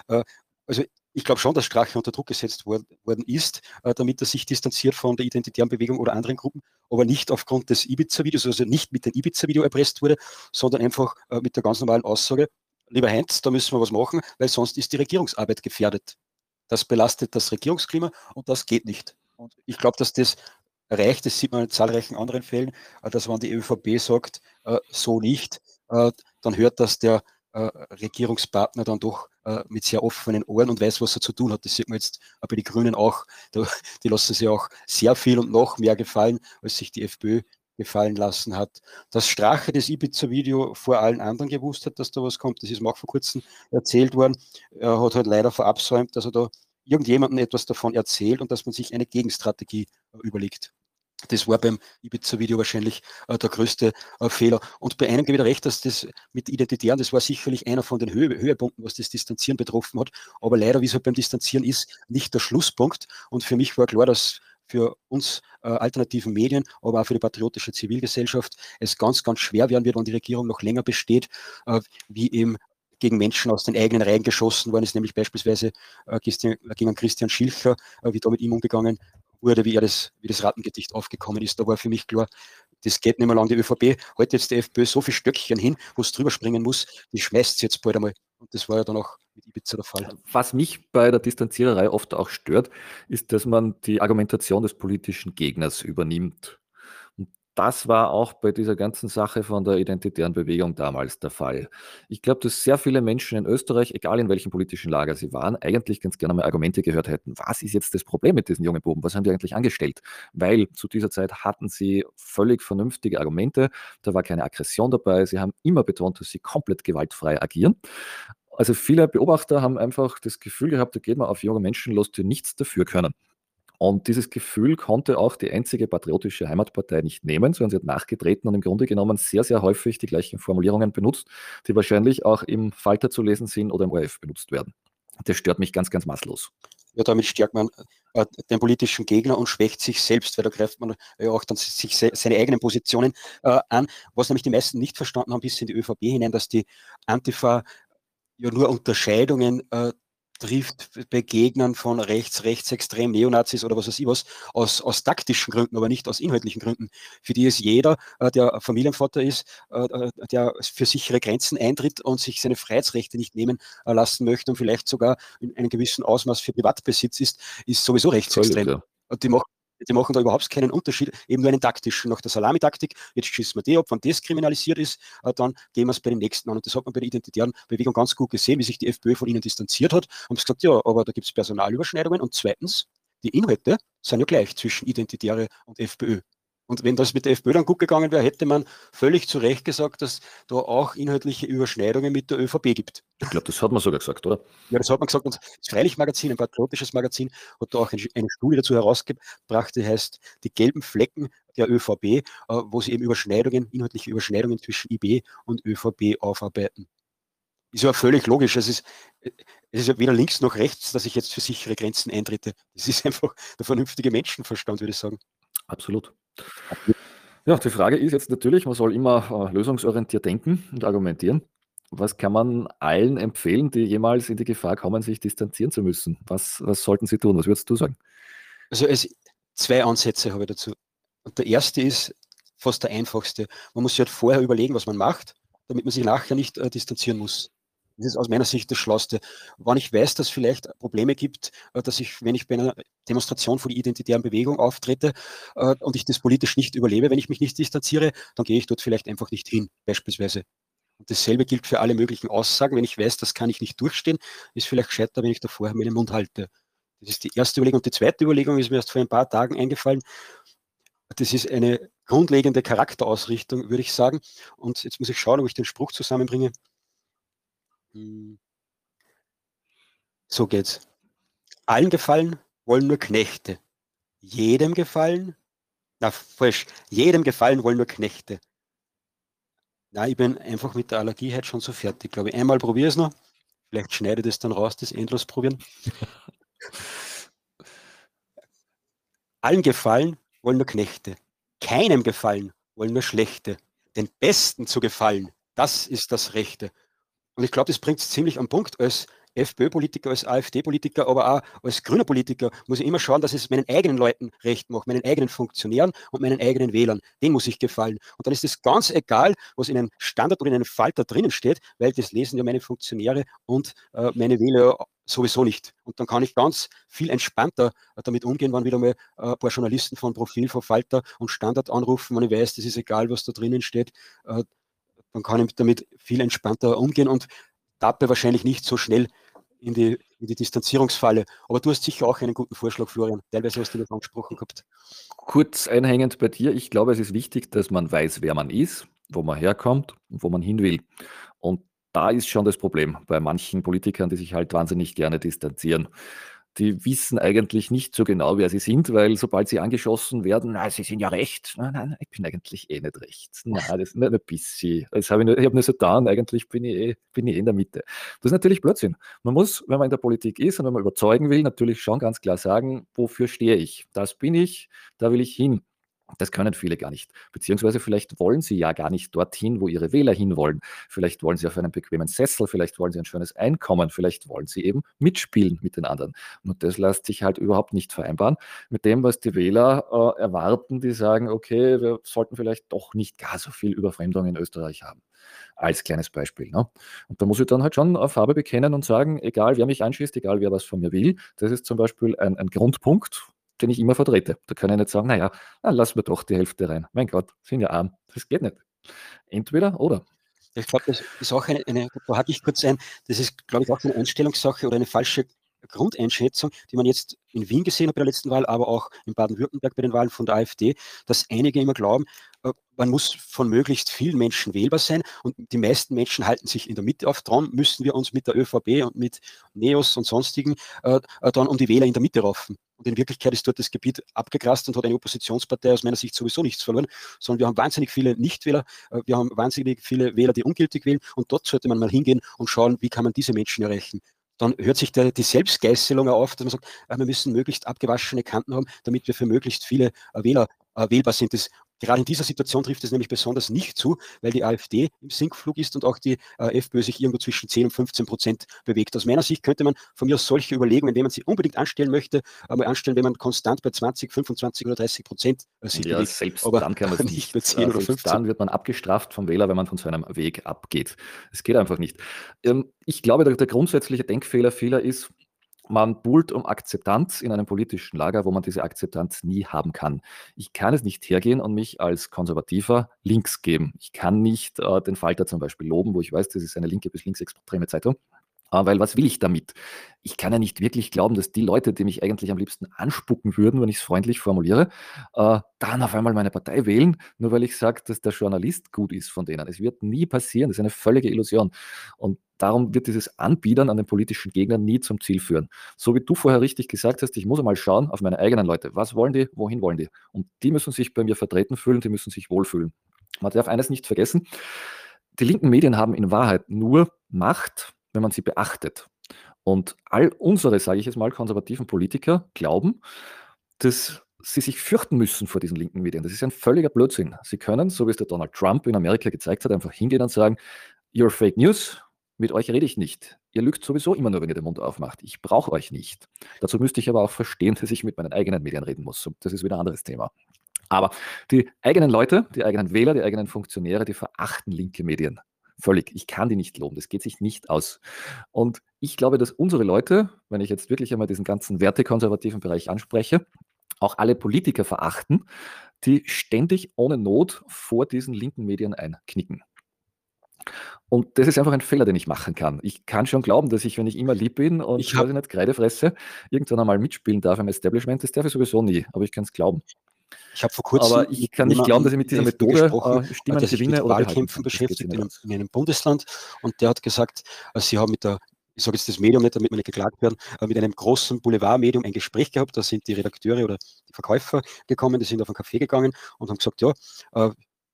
Äh, also ich glaube schon, dass Strache unter Druck gesetzt worden, ist, äh, damit er sich distanziert von der identitären Bewegung oder anderen Gruppen, aber nicht aufgrund des Ibiza-Videos, also nicht mit dem Ibiza-Video erpresst wurde, sondern einfach äh, mit der ganz normalen Aussage, lieber Heinz, da müssen wir was machen, weil sonst ist die Regierungsarbeit gefährdet. Das belastet das Regierungsklima und das geht nicht. Und ich glaube, dass das reicht, das sieht man in zahlreichen anderen Fällen, äh, dass wenn die ÖVP sagt, so nicht, dann hört das der Regierungspartner dann doch äh, mit sehr offenen Ohren und weiß, was er zu tun hat. Das sieht man jetzt bei den Grünen auch. Die lassen sich auch sehr viel und noch mehr gefallen, als sich die FPÖ gefallen lassen hat. Dass Strache das Ibiza-Video vor allen anderen gewusst hat, dass da was kommt, das ist mir auch vor kurzem erzählt worden. Er hat halt leider verabsäumt, dass er da irgendjemandem etwas davon erzählt und dass man sich eine Gegenstrategie überlegt. Das war beim Ibiza-Video wahrscheinlich äh, der größte äh, Fehler. Und bei einem gebe ich recht, dass das mit Identitären, das war sicherlich einer von den Höhe, Höhepunkten, was das Distanzieren betroffen hat. Aber leider, wie es halt beim Distanzieren ist, nicht der Schlusspunkt. Und für mich war klar, dass für uns äh, alternativen Medien, aber auch für die patriotische Zivilgesellschaft es ganz, ganz schwer werden wird, wenn die Regierung noch länger besteht, äh, wie eben gegen Menschen aus den eigenen Reihen geschossen worden ist, nämlich beispielsweise äh, gegen Christian Schilcher, äh, wie da mit ihm umgegangen wurde, wie er das, wie das Rattengedicht aufgekommen ist. Da war für mich klar, das geht nicht mehr lang. Die ÖVP heute jetzt die FPÖ so viel Stöckchen hin, wo es drüber springen muss, die schmeißt sie jetzt bald einmal. Und das war ja dann auch mit Ibiza der Fall. Was mich bei der Distanziererei oft auch stört, ist, dass man die Argumentation des politischen Gegners übernimmt das war auch bei dieser ganzen Sache von der identitären Bewegung damals der Fall. Ich glaube, dass sehr viele Menschen in Österreich, egal in welchem politischen Lager sie waren, eigentlich ganz gerne mal Argumente gehört hätten. Was ist jetzt das Problem mit diesen jungen Buben? Was haben die eigentlich angestellt? Weil zu dieser Zeit hatten sie völlig vernünftige Argumente. Da war keine Aggression dabei. Sie haben immer betont, dass sie komplett gewaltfrei agieren. Also viele Beobachter haben einfach das Gefühl gehabt, da geht man auf junge Menschen los, die nichts dafür können. Und dieses Gefühl konnte auch die einzige patriotische Heimatpartei nicht nehmen, sondern sie hat nachgetreten und im Grunde genommen sehr, sehr häufig die gleichen Formulierungen benutzt, die wahrscheinlich auch im Falter zu lesen sind oder im ORF benutzt werden. Das stört mich ganz, ganz maßlos. Ja, damit stärkt man äh, den politischen Gegner und schwächt sich selbst, weil da greift man ja auch dann sich se seine eigenen Positionen äh, an. Was nämlich die meisten nicht verstanden haben, bis in die ÖVP hinein, dass die Antifa ja nur Unterscheidungen äh, trifft bei Gegnern von rechts, rechtsextrem, Neonazis oder was weiß ich was, aus, aus taktischen Gründen, aber nicht aus inhaltlichen Gründen. Für die ist jeder, äh, der Familienvater ist, äh, äh, der für sichere Grenzen eintritt und sich seine Freiheitsrechte nicht nehmen lassen möchte und vielleicht sogar in einem gewissen Ausmaß für Privatbesitz ist, ist sowieso rechtsextrem. Völlig, ja. Und die machen die machen da überhaupt keinen Unterschied, eben nur einen taktischen. Nach der Salamitaktik, jetzt schießen wir die ab, wenn das kriminalisiert ist, äh, dann gehen wir es bei den nächsten an. Und das hat man bei der identitären Bewegung ganz gut gesehen, wie sich die FPÖ von ihnen distanziert hat und gesagt, ja, aber da gibt es Personalüberschneidungen. Und zweitens, die Inhalte sind ja gleich zwischen Identitäre und FPÖ. Und wenn das mit der FPÖ dann gut gegangen wäre, hätte man völlig zu Recht gesagt, dass da auch inhaltliche Überschneidungen mit der ÖVP gibt. Ich glaube, das hat man sogar gesagt, oder? Ja, das hat man gesagt. Und das Freilichtmagazin, ein patriotisches Magazin, hat da auch eine Studie dazu herausgebracht, die heißt Die gelben Flecken der ÖVP, äh, wo sie eben Überschneidungen, inhaltliche Überschneidungen zwischen IB und ÖVP aufarbeiten. Ist ja völlig logisch. Es ist, es ist ja weder links noch rechts, dass ich jetzt für sichere Grenzen eintrete. Das ist einfach der vernünftige Menschenverstand, würde ich sagen. Absolut. Ja, die Frage ist jetzt natürlich, man soll immer äh, lösungsorientiert denken und argumentieren. Was kann man allen empfehlen, die jemals in die Gefahr kommen, sich distanzieren zu müssen? Was, was sollten sie tun? Was würdest du sagen? Also es, zwei Ansätze habe ich dazu. Und der erste ist fast der einfachste. Man muss sich halt vorher überlegen, was man macht, damit man sich nachher nicht äh, distanzieren muss. Das ist aus meiner Sicht das Schlauste. Wann ich weiß, dass es vielleicht Probleme gibt, äh, dass ich, wenn ich bei einer Demonstration für die identitären Bewegung auftrete äh, und ich das politisch nicht überlebe, wenn ich mich nicht distanziere, dann gehe ich dort vielleicht einfach nicht hin, beispielsweise. Und dasselbe gilt für alle möglichen Aussagen. Wenn ich weiß, das kann ich nicht durchstehen, ist vielleicht gescheiter, wenn ich da vorher meinen Mund halte. Das ist die erste Überlegung. Und die zweite Überlegung ist mir erst vor ein paar Tagen eingefallen. Das ist eine grundlegende Charakterausrichtung, würde ich sagen. Und jetzt muss ich schauen, ob ich den Spruch zusammenbringe. Hm. So geht's. Allen gefallen wollen nur Knechte. Jedem gefallen, na falsch, jedem gefallen wollen nur Knechte. Na, ich bin einfach mit der Allergie heute schon so fertig, glaube ich. Einmal probiere es noch. Vielleicht schneide das dann raus, das endlos probieren. Allen gefallen wollen nur Knechte. Keinem gefallen wollen nur Schlechte. Den Besten zu gefallen, das ist das Rechte. Und ich glaube, das bringt es ziemlich am Punkt. Als FPÖ-Politiker, als AfD-Politiker, aber auch als grüner Politiker muss ich immer schauen, dass ich es meinen eigenen Leuten recht mache, meinen eigenen Funktionären und meinen eigenen Wählern. Den muss ich gefallen. Und dann ist es ganz egal, was in einem Standard oder in einem Falter drinnen steht, weil das lesen ja meine Funktionäre und äh, meine Wähler sowieso nicht. Und dann kann ich ganz viel entspannter damit umgehen, wenn wieder mal äh, ein paar Journalisten von Profil, von Falter und Standard anrufen, wenn ich weiß, das ist egal, was da drinnen steht. Dann kann ich damit viel entspannter umgehen und dabei wahrscheinlich nicht so schnell in die, in die Distanzierungsfalle. Aber du hast sicher auch einen guten Vorschlag, Florian. Teilweise hast du das angesprochen gehabt. Kurz einhängend bei dir. Ich glaube, es ist wichtig, dass man weiß, wer man ist, wo man herkommt und wo man hin will. Und da ist schon das Problem bei manchen Politikern, die sich halt wahnsinnig gerne distanzieren. Die wissen eigentlich nicht so genau, wer sie sind, weil sobald sie angeschossen werden, na, sie sind ja rechts. Nein, nein, ich bin eigentlich eh nicht rechts. Nein, das ist nicht ein bisschen. Das habe ich, nur, ich habe nur so getan, eigentlich bin ich, eh, bin ich eh in der Mitte. Das ist natürlich Blödsinn. Man muss, wenn man in der Politik ist und wenn man überzeugen will, natürlich schon ganz klar sagen, wofür stehe ich? Das bin ich, da will ich hin. Das können viele gar nicht. Beziehungsweise vielleicht wollen sie ja gar nicht dorthin, wo ihre Wähler hinwollen. Vielleicht wollen sie auf einen bequemen Sessel, vielleicht wollen sie ein schönes Einkommen, vielleicht wollen sie eben mitspielen mit den anderen. Und das lässt sich halt überhaupt nicht vereinbaren mit dem, was die Wähler äh, erwarten, die sagen, okay, wir sollten vielleicht doch nicht gar so viel Überfremdung in Österreich haben. Als kleines Beispiel. Ne? Und da muss ich dann halt schon auf Farbe bekennen und sagen, egal wer mich anschießt, egal wer was von mir will, das ist zum Beispiel ein, ein Grundpunkt, den ich immer vertrete. Da kann ich nicht sagen, naja, dann lassen wir doch die Hälfte rein. Mein Gott, sind ja arm. Das geht nicht. Entweder oder. Ich glaube, das ist auch eine, eine da hake ich kurz ein, das ist, glaube ich, auch eine Einstellungssache oder eine falsche Grundeinschätzung, die man jetzt in Wien gesehen hat bei der letzten Wahl, aber auch in Baden-Württemberg bei den Wahlen von der AfD, dass einige immer glauben, äh, man muss von möglichst vielen Menschen wählbar sein und die meisten Menschen halten sich in der Mitte auf. Darum müssen wir uns mit der ÖVP und mit Neos und sonstigen äh, äh, dann um die Wähler in der Mitte raufen. Und in Wirklichkeit ist dort das Gebiet abgegrast und hat eine Oppositionspartei aus meiner Sicht sowieso nichts verloren, sondern wir haben wahnsinnig viele Nichtwähler, äh, wir haben wahnsinnig viele Wähler, die ungültig wählen und dort sollte man mal hingehen und schauen, wie kann man diese Menschen erreichen dann hört sich der, die Selbstgeißelung auf, dass man sagt, äh, wir müssen möglichst abgewaschene Kanten haben, damit wir für möglichst viele äh, Wähler äh, wählbar sind. Das Gerade in dieser Situation trifft es nämlich besonders nicht zu, weil die AfD im Sinkflug ist und auch die äh, FPÖ sich irgendwo zwischen 10 und 15 Prozent bewegt. Aus meiner Sicht könnte man von mir aus solche Überlegungen, wenn man sie unbedingt anstellen möchte, einmal anstellen, wenn man konstant bei 20, 25 oder 30 Prozent äh, sieht. Ja, bewegt, selbst aber dann kann man nicht, nicht bei 10 oder 15. Dann wird man abgestraft vom Wähler, wenn man von so einem Weg abgeht. Es geht einfach nicht. Ähm, ich glaube, der, der grundsätzliche Denkfehler vieler ist, man buhlt um Akzeptanz in einem politischen Lager, wo man diese Akzeptanz nie haben kann. Ich kann es nicht hergehen und mich als Konservativer links geben. Ich kann nicht äh, den Falter zum Beispiel loben, wo ich weiß, das ist eine linke bis linksextreme Zeitung. Äh, weil was will ich damit? Ich kann ja nicht wirklich glauben, dass die Leute, die mich eigentlich am liebsten anspucken würden, wenn ich es freundlich formuliere, äh, dann auf einmal meine Partei wählen, nur weil ich sage, dass der Journalist gut ist von denen. Es wird nie passieren, das ist eine völlige Illusion. Und darum wird dieses Anbiedern an den politischen Gegnern nie zum Ziel führen. So wie du vorher richtig gesagt hast, ich muss einmal schauen auf meine eigenen Leute. Was wollen die? Wohin wollen die? Und die müssen sich bei mir vertreten fühlen, die müssen sich wohlfühlen. Man darf eines nicht vergessen. Die linken Medien haben in Wahrheit nur Macht, wenn man sie beachtet. Und all unsere, sage ich jetzt mal, konservativen Politiker glauben, dass sie sich fürchten müssen vor diesen linken Medien. Das ist ein völliger Blödsinn. Sie können, so wie es der Donald Trump in Amerika gezeigt hat, einfach hingehen und sagen, you're fake news, mit euch rede ich nicht. Ihr lügt sowieso immer nur, wenn ihr den Mund aufmacht. Ich brauche euch nicht. Dazu müsste ich aber auch verstehen, dass ich mit meinen eigenen Medien reden muss. Das ist wieder ein anderes Thema. Aber die eigenen Leute, die eigenen Wähler, die eigenen Funktionäre, die verachten linke Medien. Völlig. Ich kann die nicht loben. Das geht sich nicht aus. Und ich glaube, dass unsere Leute, wenn ich jetzt wirklich einmal diesen ganzen wertekonservativen Bereich anspreche, auch alle Politiker verachten, die ständig ohne Not vor diesen linken Medien einknicken. Und das ist einfach ein Fehler, den ich machen kann. Ich kann schon glauben, dass ich, wenn ich immer lieb bin und ich, ich nicht Kreide fresse, irgendwann einmal mitspielen darf im Establishment. Das darf ich sowieso nie, aber ich kann es glauben. Ich habe vor kurzem. Aber ich kann nicht glauben, dass ich mit dieser Methode äh, Stimmen der gewinne mit oder Wahlkämpfen beschäftigt in einem, in einem, Bundesland und der hat gesagt, äh, sie haben mit der ich sage jetzt das Medium nicht, damit wir nicht geklagt werden, äh, mit einem großen Boulevardmedium ein Gespräch gehabt. Da sind die Redakteure oder die Verkäufer gekommen, die sind auf einen Café gegangen und haben gesagt, ja, äh,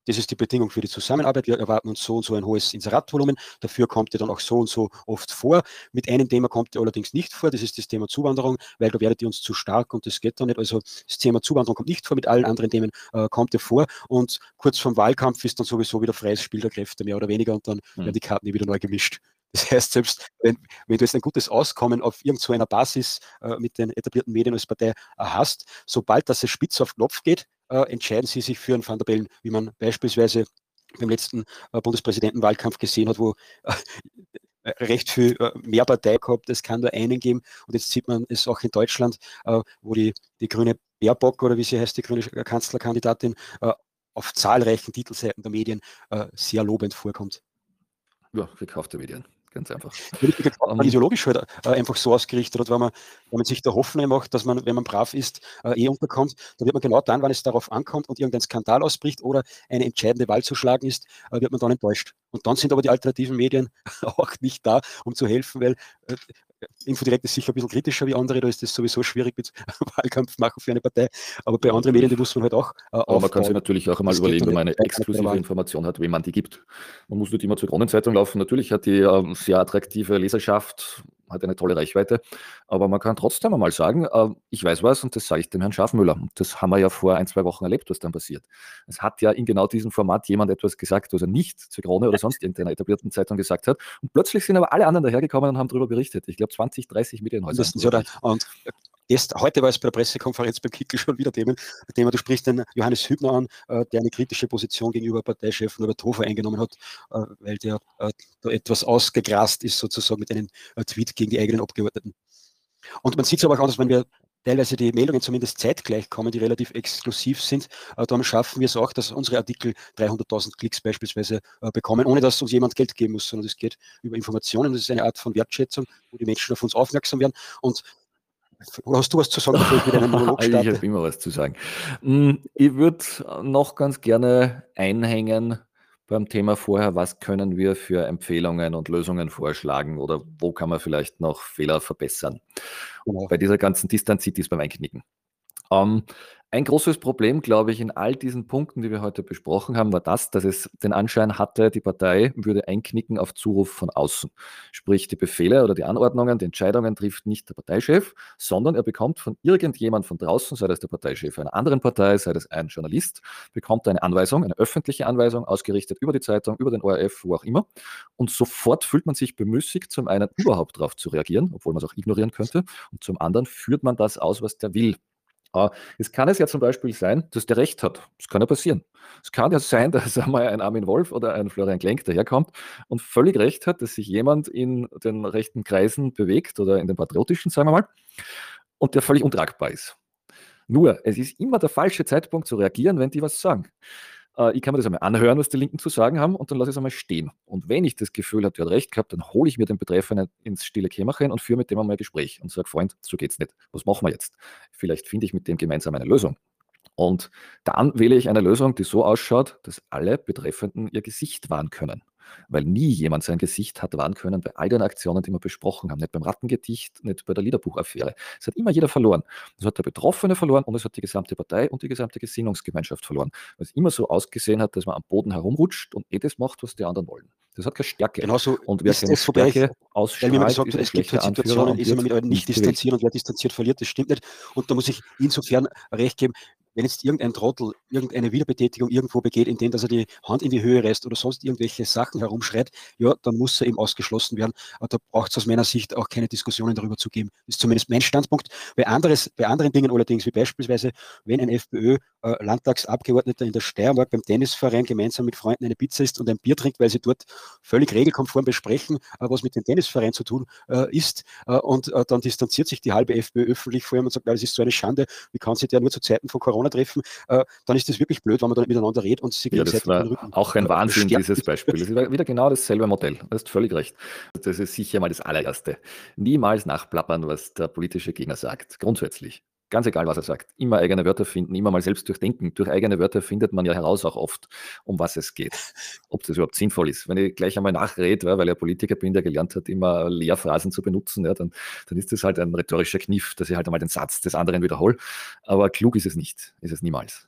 das ist die Bedingung für die Zusammenarbeit. Wir erwarten uns so und so ein hohes Inseratvolumen. Dafür kommt ihr dann auch so und so oft vor. Mit einem Thema kommt ihr allerdings nicht vor. Das ist das Thema Zuwanderung, weil da werdet ihr uns zu stark und das geht dann nicht. Also das Thema Zuwanderung kommt nicht vor. Mit allen anderen Themen äh, kommt ihr vor. Und kurz vorm Wahlkampf ist dann sowieso wieder freies Spiel der Kräfte, mehr oder weniger. Und dann mhm. werden die Karten wieder neu gemischt. Das heißt, selbst wenn, wenn, du jetzt ein gutes Auskommen auf irgendeiner Basis äh, mit den etablierten Medien als Partei äh, hast, sobald das spitz auf Knopf geht, äh, entscheiden sie sich für einen Van der Bellen, wie man beispielsweise beim letzten äh, Bundespräsidentenwahlkampf gesehen hat, wo äh, recht viel äh, mehr Partei gehabt, es kann nur einen geben. Und jetzt sieht man es auch in Deutschland, äh, wo die, die grüne Baerbock oder wie sie heißt, die grüne Kanzlerkandidatin, äh, auf zahlreichen Titelseiten der Medien sehr lobend vorkommt. Ja, gekaufte Medien. Ganz einfach. Um, ideologisch halt äh, einfach so ausgerichtet hat, wenn man, wenn man sich der Hoffnung macht, dass man, wenn man brav ist, äh, eh unterkommt, dann wird man genau dann, wenn es darauf ankommt und irgendein Skandal ausbricht oder eine entscheidende Wahl zu schlagen ist, äh, wird man dann enttäuscht. Und dann sind aber die alternativen Medien auch nicht da, um zu helfen, weil äh, Infodirekt ist sicher ein bisschen kritischer wie andere, da ist das sowieso schwierig mit Wahlkampf machen für eine Partei, aber bei anderen Medien, die muss man halt auch äh, Aber man kann sich natürlich auch einmal überlegen, wenn man eine exklusive Information hat, wem man die gibt. Man muss nicht immer zur Kronenzeitung laufen. Natürlich hat die äh, sehr attraktive Leserschaft, hat eine tolle Reichweite. Aber man kann trotzdem einmal sagen, äh, ich weiß was und das sage ich dem Herrn Schafmüller. Und das haben wir ja vor ein, zwei Wochen erlebt, was dann passiert. Es hat ja in genau diesem Format jemand etwas gesagt, was er nicht zur Krone oder sonst irgendeiner etablierten Zeitung gesagt hat. Und plötzlich sind aber alle anderen dahergekommen und haben darüber berichtet. Ich glaube, 20, 30 Medienhäuser. Und Jetzt, heute war es bei der Pressekonferenz beim Kickel schon wieder Themen. Thema, du sprichst den Johannes Hübner an, äh, der eine kritische Position gegenüber Parteichef Norbert Hofer eingenommen hat, äh, weil der äh, etwas ausgegrast ist, sozusagen mit einem Tweet gegen die eigenen Abgeordneten. Und man sieht es aber auch anders, wenn wir teilweise die Meldungen zumindest zeitgleich kommen, die relativ exklusiv sind, dann schaffen wir es auch, dass unsere Artikel 300.000 Klicks beispielsweise bekommen, ohne dass uns jemand Geld geben muss, sondern es geht über Informationen. Das ist eine Art von Wertschätzung, wo die Menschen auf uns aufmerksam werden. Und hast du was zu sagen, bevor ich mit einem Monolog starte? Ich habe immer was zu sagen. Hm, ich würde noch ganz gerne einhängen beim Thema vorher, was können wir für Empfehlungen und Lösungen vorschlagen oder wo kann man vielleicht noch Fehler verbessern? Genau. Bei dieser ganzen Distanzitis beim Einknicken. Ähm, ein großes Problem, glaube ich, in all diesen Punkten, die wir heute besprochen haben, war das, dass es den Anschein hatte, die Partei würde einknicken auf Zuruf von außen. Sprich, die Befehle oder die Anordnungen, die Entscheidungen trifft nicht der Parteichef, sondern er bekommt von irgendjemand von draußen, sei das der Parteichef einer anderen Partei, sei das ein Journalist, bekommt eine Anweisung, eine öffentliche Anweisung, ausgerichtet über die Zeitung, über den ORF, wo auch immer. Und sofort fühlt man sich bemüßigt, zum einen überhaupt darauf zu reagieren, obwohl man es auch ignorieren könnte, und zum anderen führt man das aus, was der will. Äh, es kann es ja zum Beispiel sein, dass der Recht hat. Das kann ja passieren. Es kann ja sein, dass einmal ein Armin Wolf oder ein Florian Klenk daherkommt und völlig recht hat, dass sich jemand in den rechten Kreisen bewegt oder in den patriotischen, sagen wir mal, und der völlig untragbar ist. Nur, es ist immer der falsche Zeitpunkt zu reagieren, wenn die was sagen. Äh, ich kann mir das einmal anhören, was die Linken zu sagen haben, und dann lasse ich es einmal stehen. Und wenn ich das Gefühl habe, der hat recht gehabt, dann hole ich mir den Betreffenden ins stille Kämmerchen und führe mit dem einmal ein Gespräch und sage, Freund, so geht's nicht. Was machen wir jetzt? Vielleicht finde ich mit dem gemeinsam eine Lösung. Und dann wähle ich eine Lösung, die so ausschaut, dass alle Betreffenden ihr Gesicht wahren können weil nie jemand sein Gesicht hat wahren können bei all den Aktionen, die wir besprochen haben. Nicht beim Rattengedicht, nicht bei der Liederbuchaffäre. Es hat immer jeder verloren. Es hat der Betroffene verloren und es hat die gesamte Partei und die gesamte Gesinnungsgemeinschaft verloren. Weil es immer so ausgesehen hat, dass man am Boden herumrutscht und eh das macht, was die anderen wollen. Das hat keine Stärke. Genauso und wer keine Stärke ausstrahlt, weil man hat, es gibt halt Situationen, ist man mit nicht distanzieren und wer distanziert verliert, das stimmt nicht. Und da muss ich insofern recht geben, wenn jetzt irgendein Trottel irgendeine Wiederbetätigung irgendwo begeht, indem dass er die Hand in die Höhe reißt oder sonst irgendwelche Sachen herumschreit, ja, dann muss er eben ausgeschlossen werden. Aber da braucht es aus meiner Sicht auch keine Diskussionen darüber zu geben. Das ist zumindest mein Standpunkt. Bei, anderes, bei anderen Dingen allerdings, wie beispielsweise, wenn ein FPÖ-Landtagsabgeordneter äh, in der Steiermark beim Tennisverein gemeinsam mit Freunden eine Pizza isst und ein Bier trinkt, weil sie dort völlig regelkonform besprechen, äh, was mit dem Tennisverein zu tun äh, ist, und dann distanziert sich die halbe FPÖ öffentlich vor ihm und sagt, das ist so eine Schande, wie kann sich der nur zu Zeiten von Corona treffen, dann ist das wirklich blöd, wenn man dann miteinander redet und sich ja, das war Auch ein Wahnsinn, dieses Beispiel. Wieder genau dasselbe Modell. Du hast völlig recht. Das ist sicher mal das allererste. Niemals nachplappern, was der politische Gegner sagt. Grundsätzlich. Ganz egal, was er sagt. Immer eigene Wörter finden, immer mal selbst durchdenken. Durch eigene Wörter findet man ja heraus auch oft, um was es geht. Ob das überhaupt sinnvoll ist. Wenn ich gleich einmal nachrede, weil ich Politiker bin, der gelernt hat, immer Leerphrasen zu benutzen, ja, dann, dann ist das halt ein rhetorischer Kniff, dass ich halt einmal den Satz des anderen wiederhole. Aber klug ist es nicht. Ist es niemals.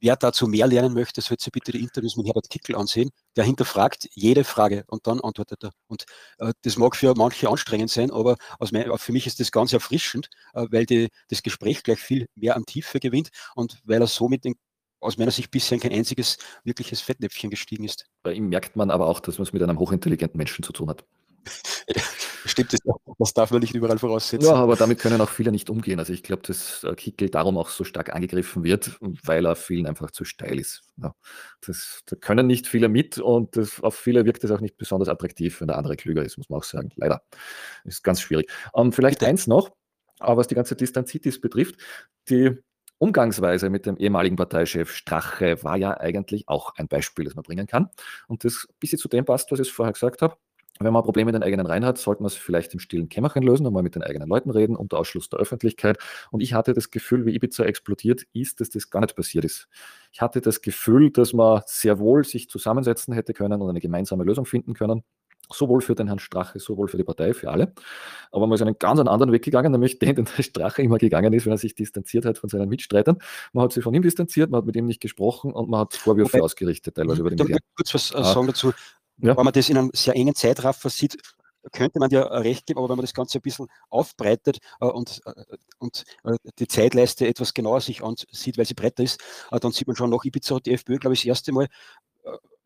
Wer dazu mehr lernen möchte, sollte sich bitte die Interviews mit Herbert Kickel ansehen. Der hinterfragt jede Frage und dann antwortet er. Und äh, das mag für manche anstrengend sein, aber mein, für mich ist das ganz erfrischend, äh, weil die, das Gespräch gleich viel mehr an Tiefe gewinnt und weil er somit den, aus meiner Sicht bisher kein einziges wirkliches Fettnäpfchen gestiegen ist. Bei ihm merkt man aber auch, dass man es mit einem hochintelligenten Menschen zu tun hat. Stimmt, das, das darf man nicht überall voraussetzen. Ja, aber damit können auch viele nicht umgehen. Also ich glaube, dass äh, Kickel darum auch so stark angegriffen wird, weil er vielen einfach zu steil ist. Ja, das, da können nicht viele mit und das, auf viele wirkt es auch nicht besonders attraktiv, wenn der andere klüger ist, muss man auch sagen. Leider. Ist ganz schwierig. Ähm, vielleicht eins noch, aber was die ganze Distanzitis betrifft, die Umgangsweise mit dem ehemaligen Parteichef Strache war ja eigentlich auch ein Beispiel, das man bringen kann. Und das ein bisschen zu dem passt, was ich vorher gesagt habe. Wenn man Probleme in den eigenen Reihen hat, sollte man es vielleicht im stillen Kämmerchen lösen und mal mit den eigenen Leuten reden, unter Ausschluss der Öffentlichkeit. Und ich hatte das Gefühl, wie Ibiza explodiert ist, dass das gar nicht passiert ist. Ich hatte das Gefühl, dass man sehr wohl sich zusammensetzen hätte können und eine gemeinsame Lösung finden können. sowohl für den Herrn Strache, sowohl für die Partei, für alle. Aber man ist einen ganz anderen Weg gegangen, nämlich den, den der Strache immer gegangen ist, wenn er sich distanziert hat von seinen Mitstreitern. Man hat sich von ihm distanziert, man hat mit ihm nicht gesprochen und man hat Vorwürfe Wobei, ausgerichtet, teilweise über den Medien. kurz was äh, sagen dazu. Ja. Wenn man das in einem sehr engen Zeitraffer sieht, könnte man dir recht geben, aber wenn man das Ganze ein bisschen aufbreitet äh, und, äh, und äh, die Zeitleiste etwas genauer sich ansieht, weil sie breiter ist, dann sieht man schon noch Ibiza hat die FPÖ, glaube ich, das erste Mal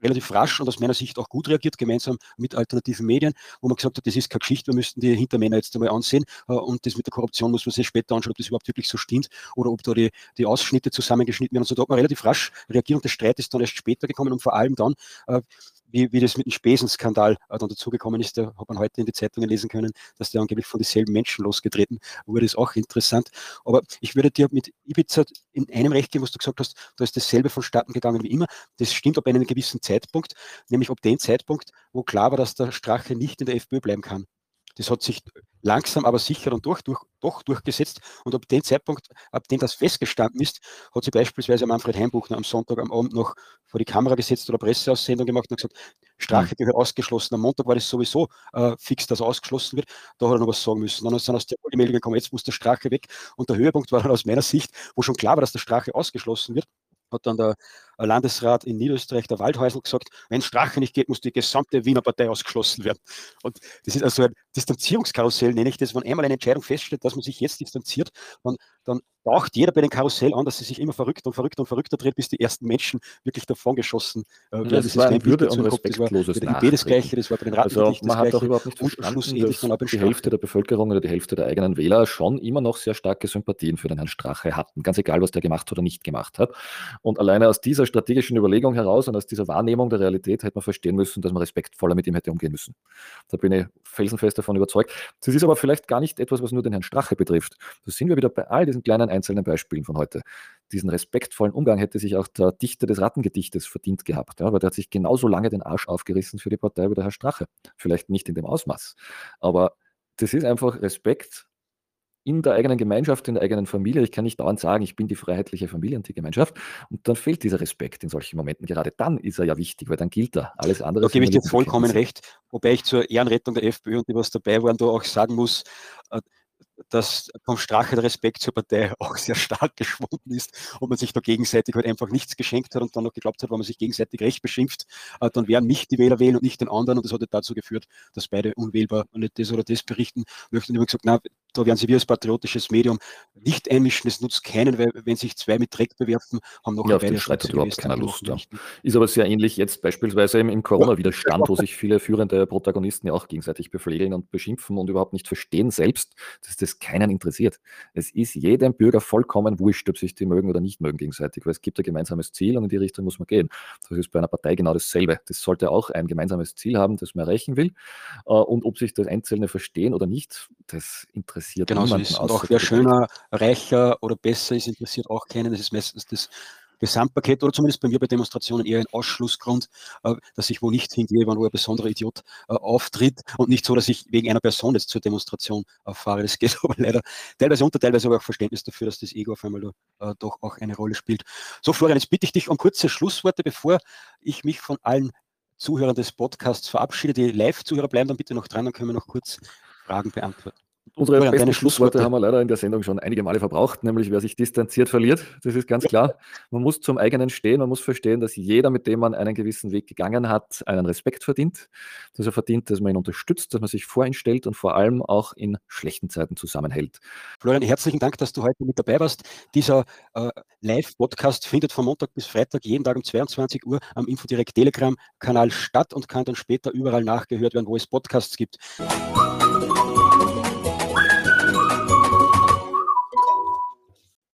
relativ rasch und aus meiner Sicht auch gut reagiert, gemeinsam mit alternativen Medien, wo man gesagt hat, das ist keine Geschichte, wir müssten die Hintermänner jetzt einmal ansehen und das mit der Korruption muss man sich später anschauen, ob das überhaupt wirklich so stimmt oder ob da die, die Ausschnitte zusammengeschnitten werden. Und so da hat man relativ rasch reagiert und der Streit ist dann erst später gekommen und vor allem dann, wie, wie das mit dem Spesenskandal äh, dann dazugekommen ist, da hat man heute in die Zeitungen lesen können, dass der angeblich von dieselben Menschen losgetreten wurde, ist auch interessant. Aber ich würde dir mit Ibiza in einem Recht geben, was du gesagt hast, da ist dasselbe vonstatten gegangen wie immer. Das stimmt ab einem gewissen Zeitpunkt, nämlich ab dem Zeitpunkt, wo klar war, dass der Strache nicht in der FPÖ bleiben kann. Das hat sich langsam, aber sicher und durch, durch, doch durchgesetzt. Und ab dem Zeitpunkt, ab dem das festgestanden ist, hat sie beispielsweise Manfred Heimbuchner am Sonntag am Abend noch vor die Kamera gesetzt oder Presseaussendung gemacht und gesagt, Strache gehört ausgeschlossen. Am Montag war das sowieso äh, fix, dass er ausgeschlossen wird. Da hat er noch was sagen müssen. Dann sind aus der Meldung gekommen, jetzt muss der Strache weg. Und der Höhepunkt war dann aus meiner Sicht, wo schon klar war, dass der Strache ausgeschlossen wird, hat dann der Landesrat in Niederösterreich, der Waldhäusl, gesagt, wenn Strache nicht geht, muss die gesamte Wiener Partei ausgeschlossen werden. Und das ist also ein Distanzierungskarussell, nenne ich das. Wenn einmal eine Entscheidung feststeht, dass man sich jetzt distanziert, dann, dann taucht jeder bei dem Karussell an, dass sie sich immer verrückt und verrückt und verrückter dreht, bis die ersten Menschen wirklich davongeschossen äh, werden. Das, das war ein Würde und respektloses das war bei das Gleiche, das war bei den Ratten also Man hat auch überhaupt nicht verstanden, dass die Hälfte der Bevölkerung oder die Hälfte der eigenen Wähler schon immer noch sehr starke Sympathien für den Herrn Strache hatten, ganz egal, was der gemacht oder nicht gemacht hat. Und alleine aus dieser strategischen Überlegung heraus und aus dieser Wahrnehmung der Realität hätte man verstehen müssen, dass man respektvoller mit ihm hätte umgehen müssen. Da bin ich felsenfest davon überzeugt. Das ist aber vielleicht gar nicht etwas, was nur den Herrn Strache betrifft. Da sind wir wieder bei all diesen kleinen einzelnen Beispielen von heute. Diesen respektvollen Umgang hätte sich auch der Dichter des Rattengedichtes verdient gehabt, ja, weil der hat sich genauso lange den Arsch aufgerissen für die Partei wie der Herr Strache. Vielleicht nicht in dem Ausmaß, aber das ist einfach Respekt in der eigenen Gemeinschaft, in der eigenen Familie. Ich kann nicht dauernd sagen, ich bin die freiheitliche Familie und die Gemeinschaft. Und dann fehlt dieser Respekt in solchen Momenten. Gerade dann ist er ja wichtig, weil dann gilt er. Alles andere. Da gebe ich dir vollkommen recht. Wobei ich zur Ehrenrettung der FPÖ und die, was dabei waren, da auch sagen muss, äh, dass vom Strache der Respekt zur Partei auch sehr stark geschwunden ist und man sich da gegenseitig halt einfach nichts geschenkt hat und dann noch geglaubt hat, wenn man sich gegenseitig recht beschimpft, äh, dann werden mich die Wähler wählen und nicht den anderen und das hat dazu geführt, dass beide unwählbar und nicht das oder das berichten möchten. Und ich habe gesagt, na, da werden sie wir als patriotisches Medium nicht einmischen, es nutzt keinen, weil wenn sich zwei mit Dreck bewerfen, haben noch ja, beide Streit überhaupt keiner Lust. Ja. Ist aber sehr ähnlich jetzt beispielsweise im, im Corona-Widerstand, wo sich viele führende Protagonisten ja auch gegenseitig beflegeln und beschimpfen und überhaupt nicht verstehen selbst, dass das keinen interessiert. Es ist jedem Bürger vollkommen wurscht, ob sich die mögen oder nicht mögen gegenseitig, weil es gibt ein gemeinsames Ziel und in die Richtung muss man gehen. Das ist bei einer Partei genau dasselbe. Das sollte auch ein gemeinsames Ziel haben, das man erreichen will. Äh, und ob sich das Einzelne verstehen oder nicht, das interessiert interessiert genau niemanden. So ist. Und auch wer schöner, reicher oder besser ist, interessiert auch keinen. Das ist meistens das Gesamtpaket oder zumindest bei mir bei Demonstrationen eher ein Ausschlussgrund, äh, dass ich wo nicht hingehe, wenn wo ein besonderer Idiot äh, auftritt und nicht so, dass ich wegen einer Person jetzt zur Demonstration fahre. Das geht aber leider teilweise unter, teilweise aber auch Verständnis dafür, dass das Ego auf einmal äh, doch auch eine Rolle spielt. So, Florian, jetzt bitte ich dich um kurze Schlussworte, bevor ich mich von allen Zuhörern des Podcasts verabschiede. Die Live-Zuhörer bleiben dann bitte noch dran, dann können wir noch kurz Fragen beantworten. Unsere ja, besten Schlussworte haben wir leider in der Sendung schon einige Male verbraucht, nämlich wer sich distanziert, verliert. Das ist ganz klar. Man muss zum eigenen stehen, man muss verstehen, dass jeder, mit dem man einen gewissen Weg gegangen hat, einen Respekt verdient, dass er verdient, dass man ihn unterstützt, dass man sich vor ihn stellt und vor allem auch in schlechten Zeiten zusammenhält. Florian, herzlichen Dank, dass du heute mit dabei warst. Dieser äh, Live-Podcast findet von Montag bis Freitag jeden Tag um 22 Uhr am Infodirect Telegram-Kanal statt und kann dann später überall nachgehört werden, wo es Podcasts gibt.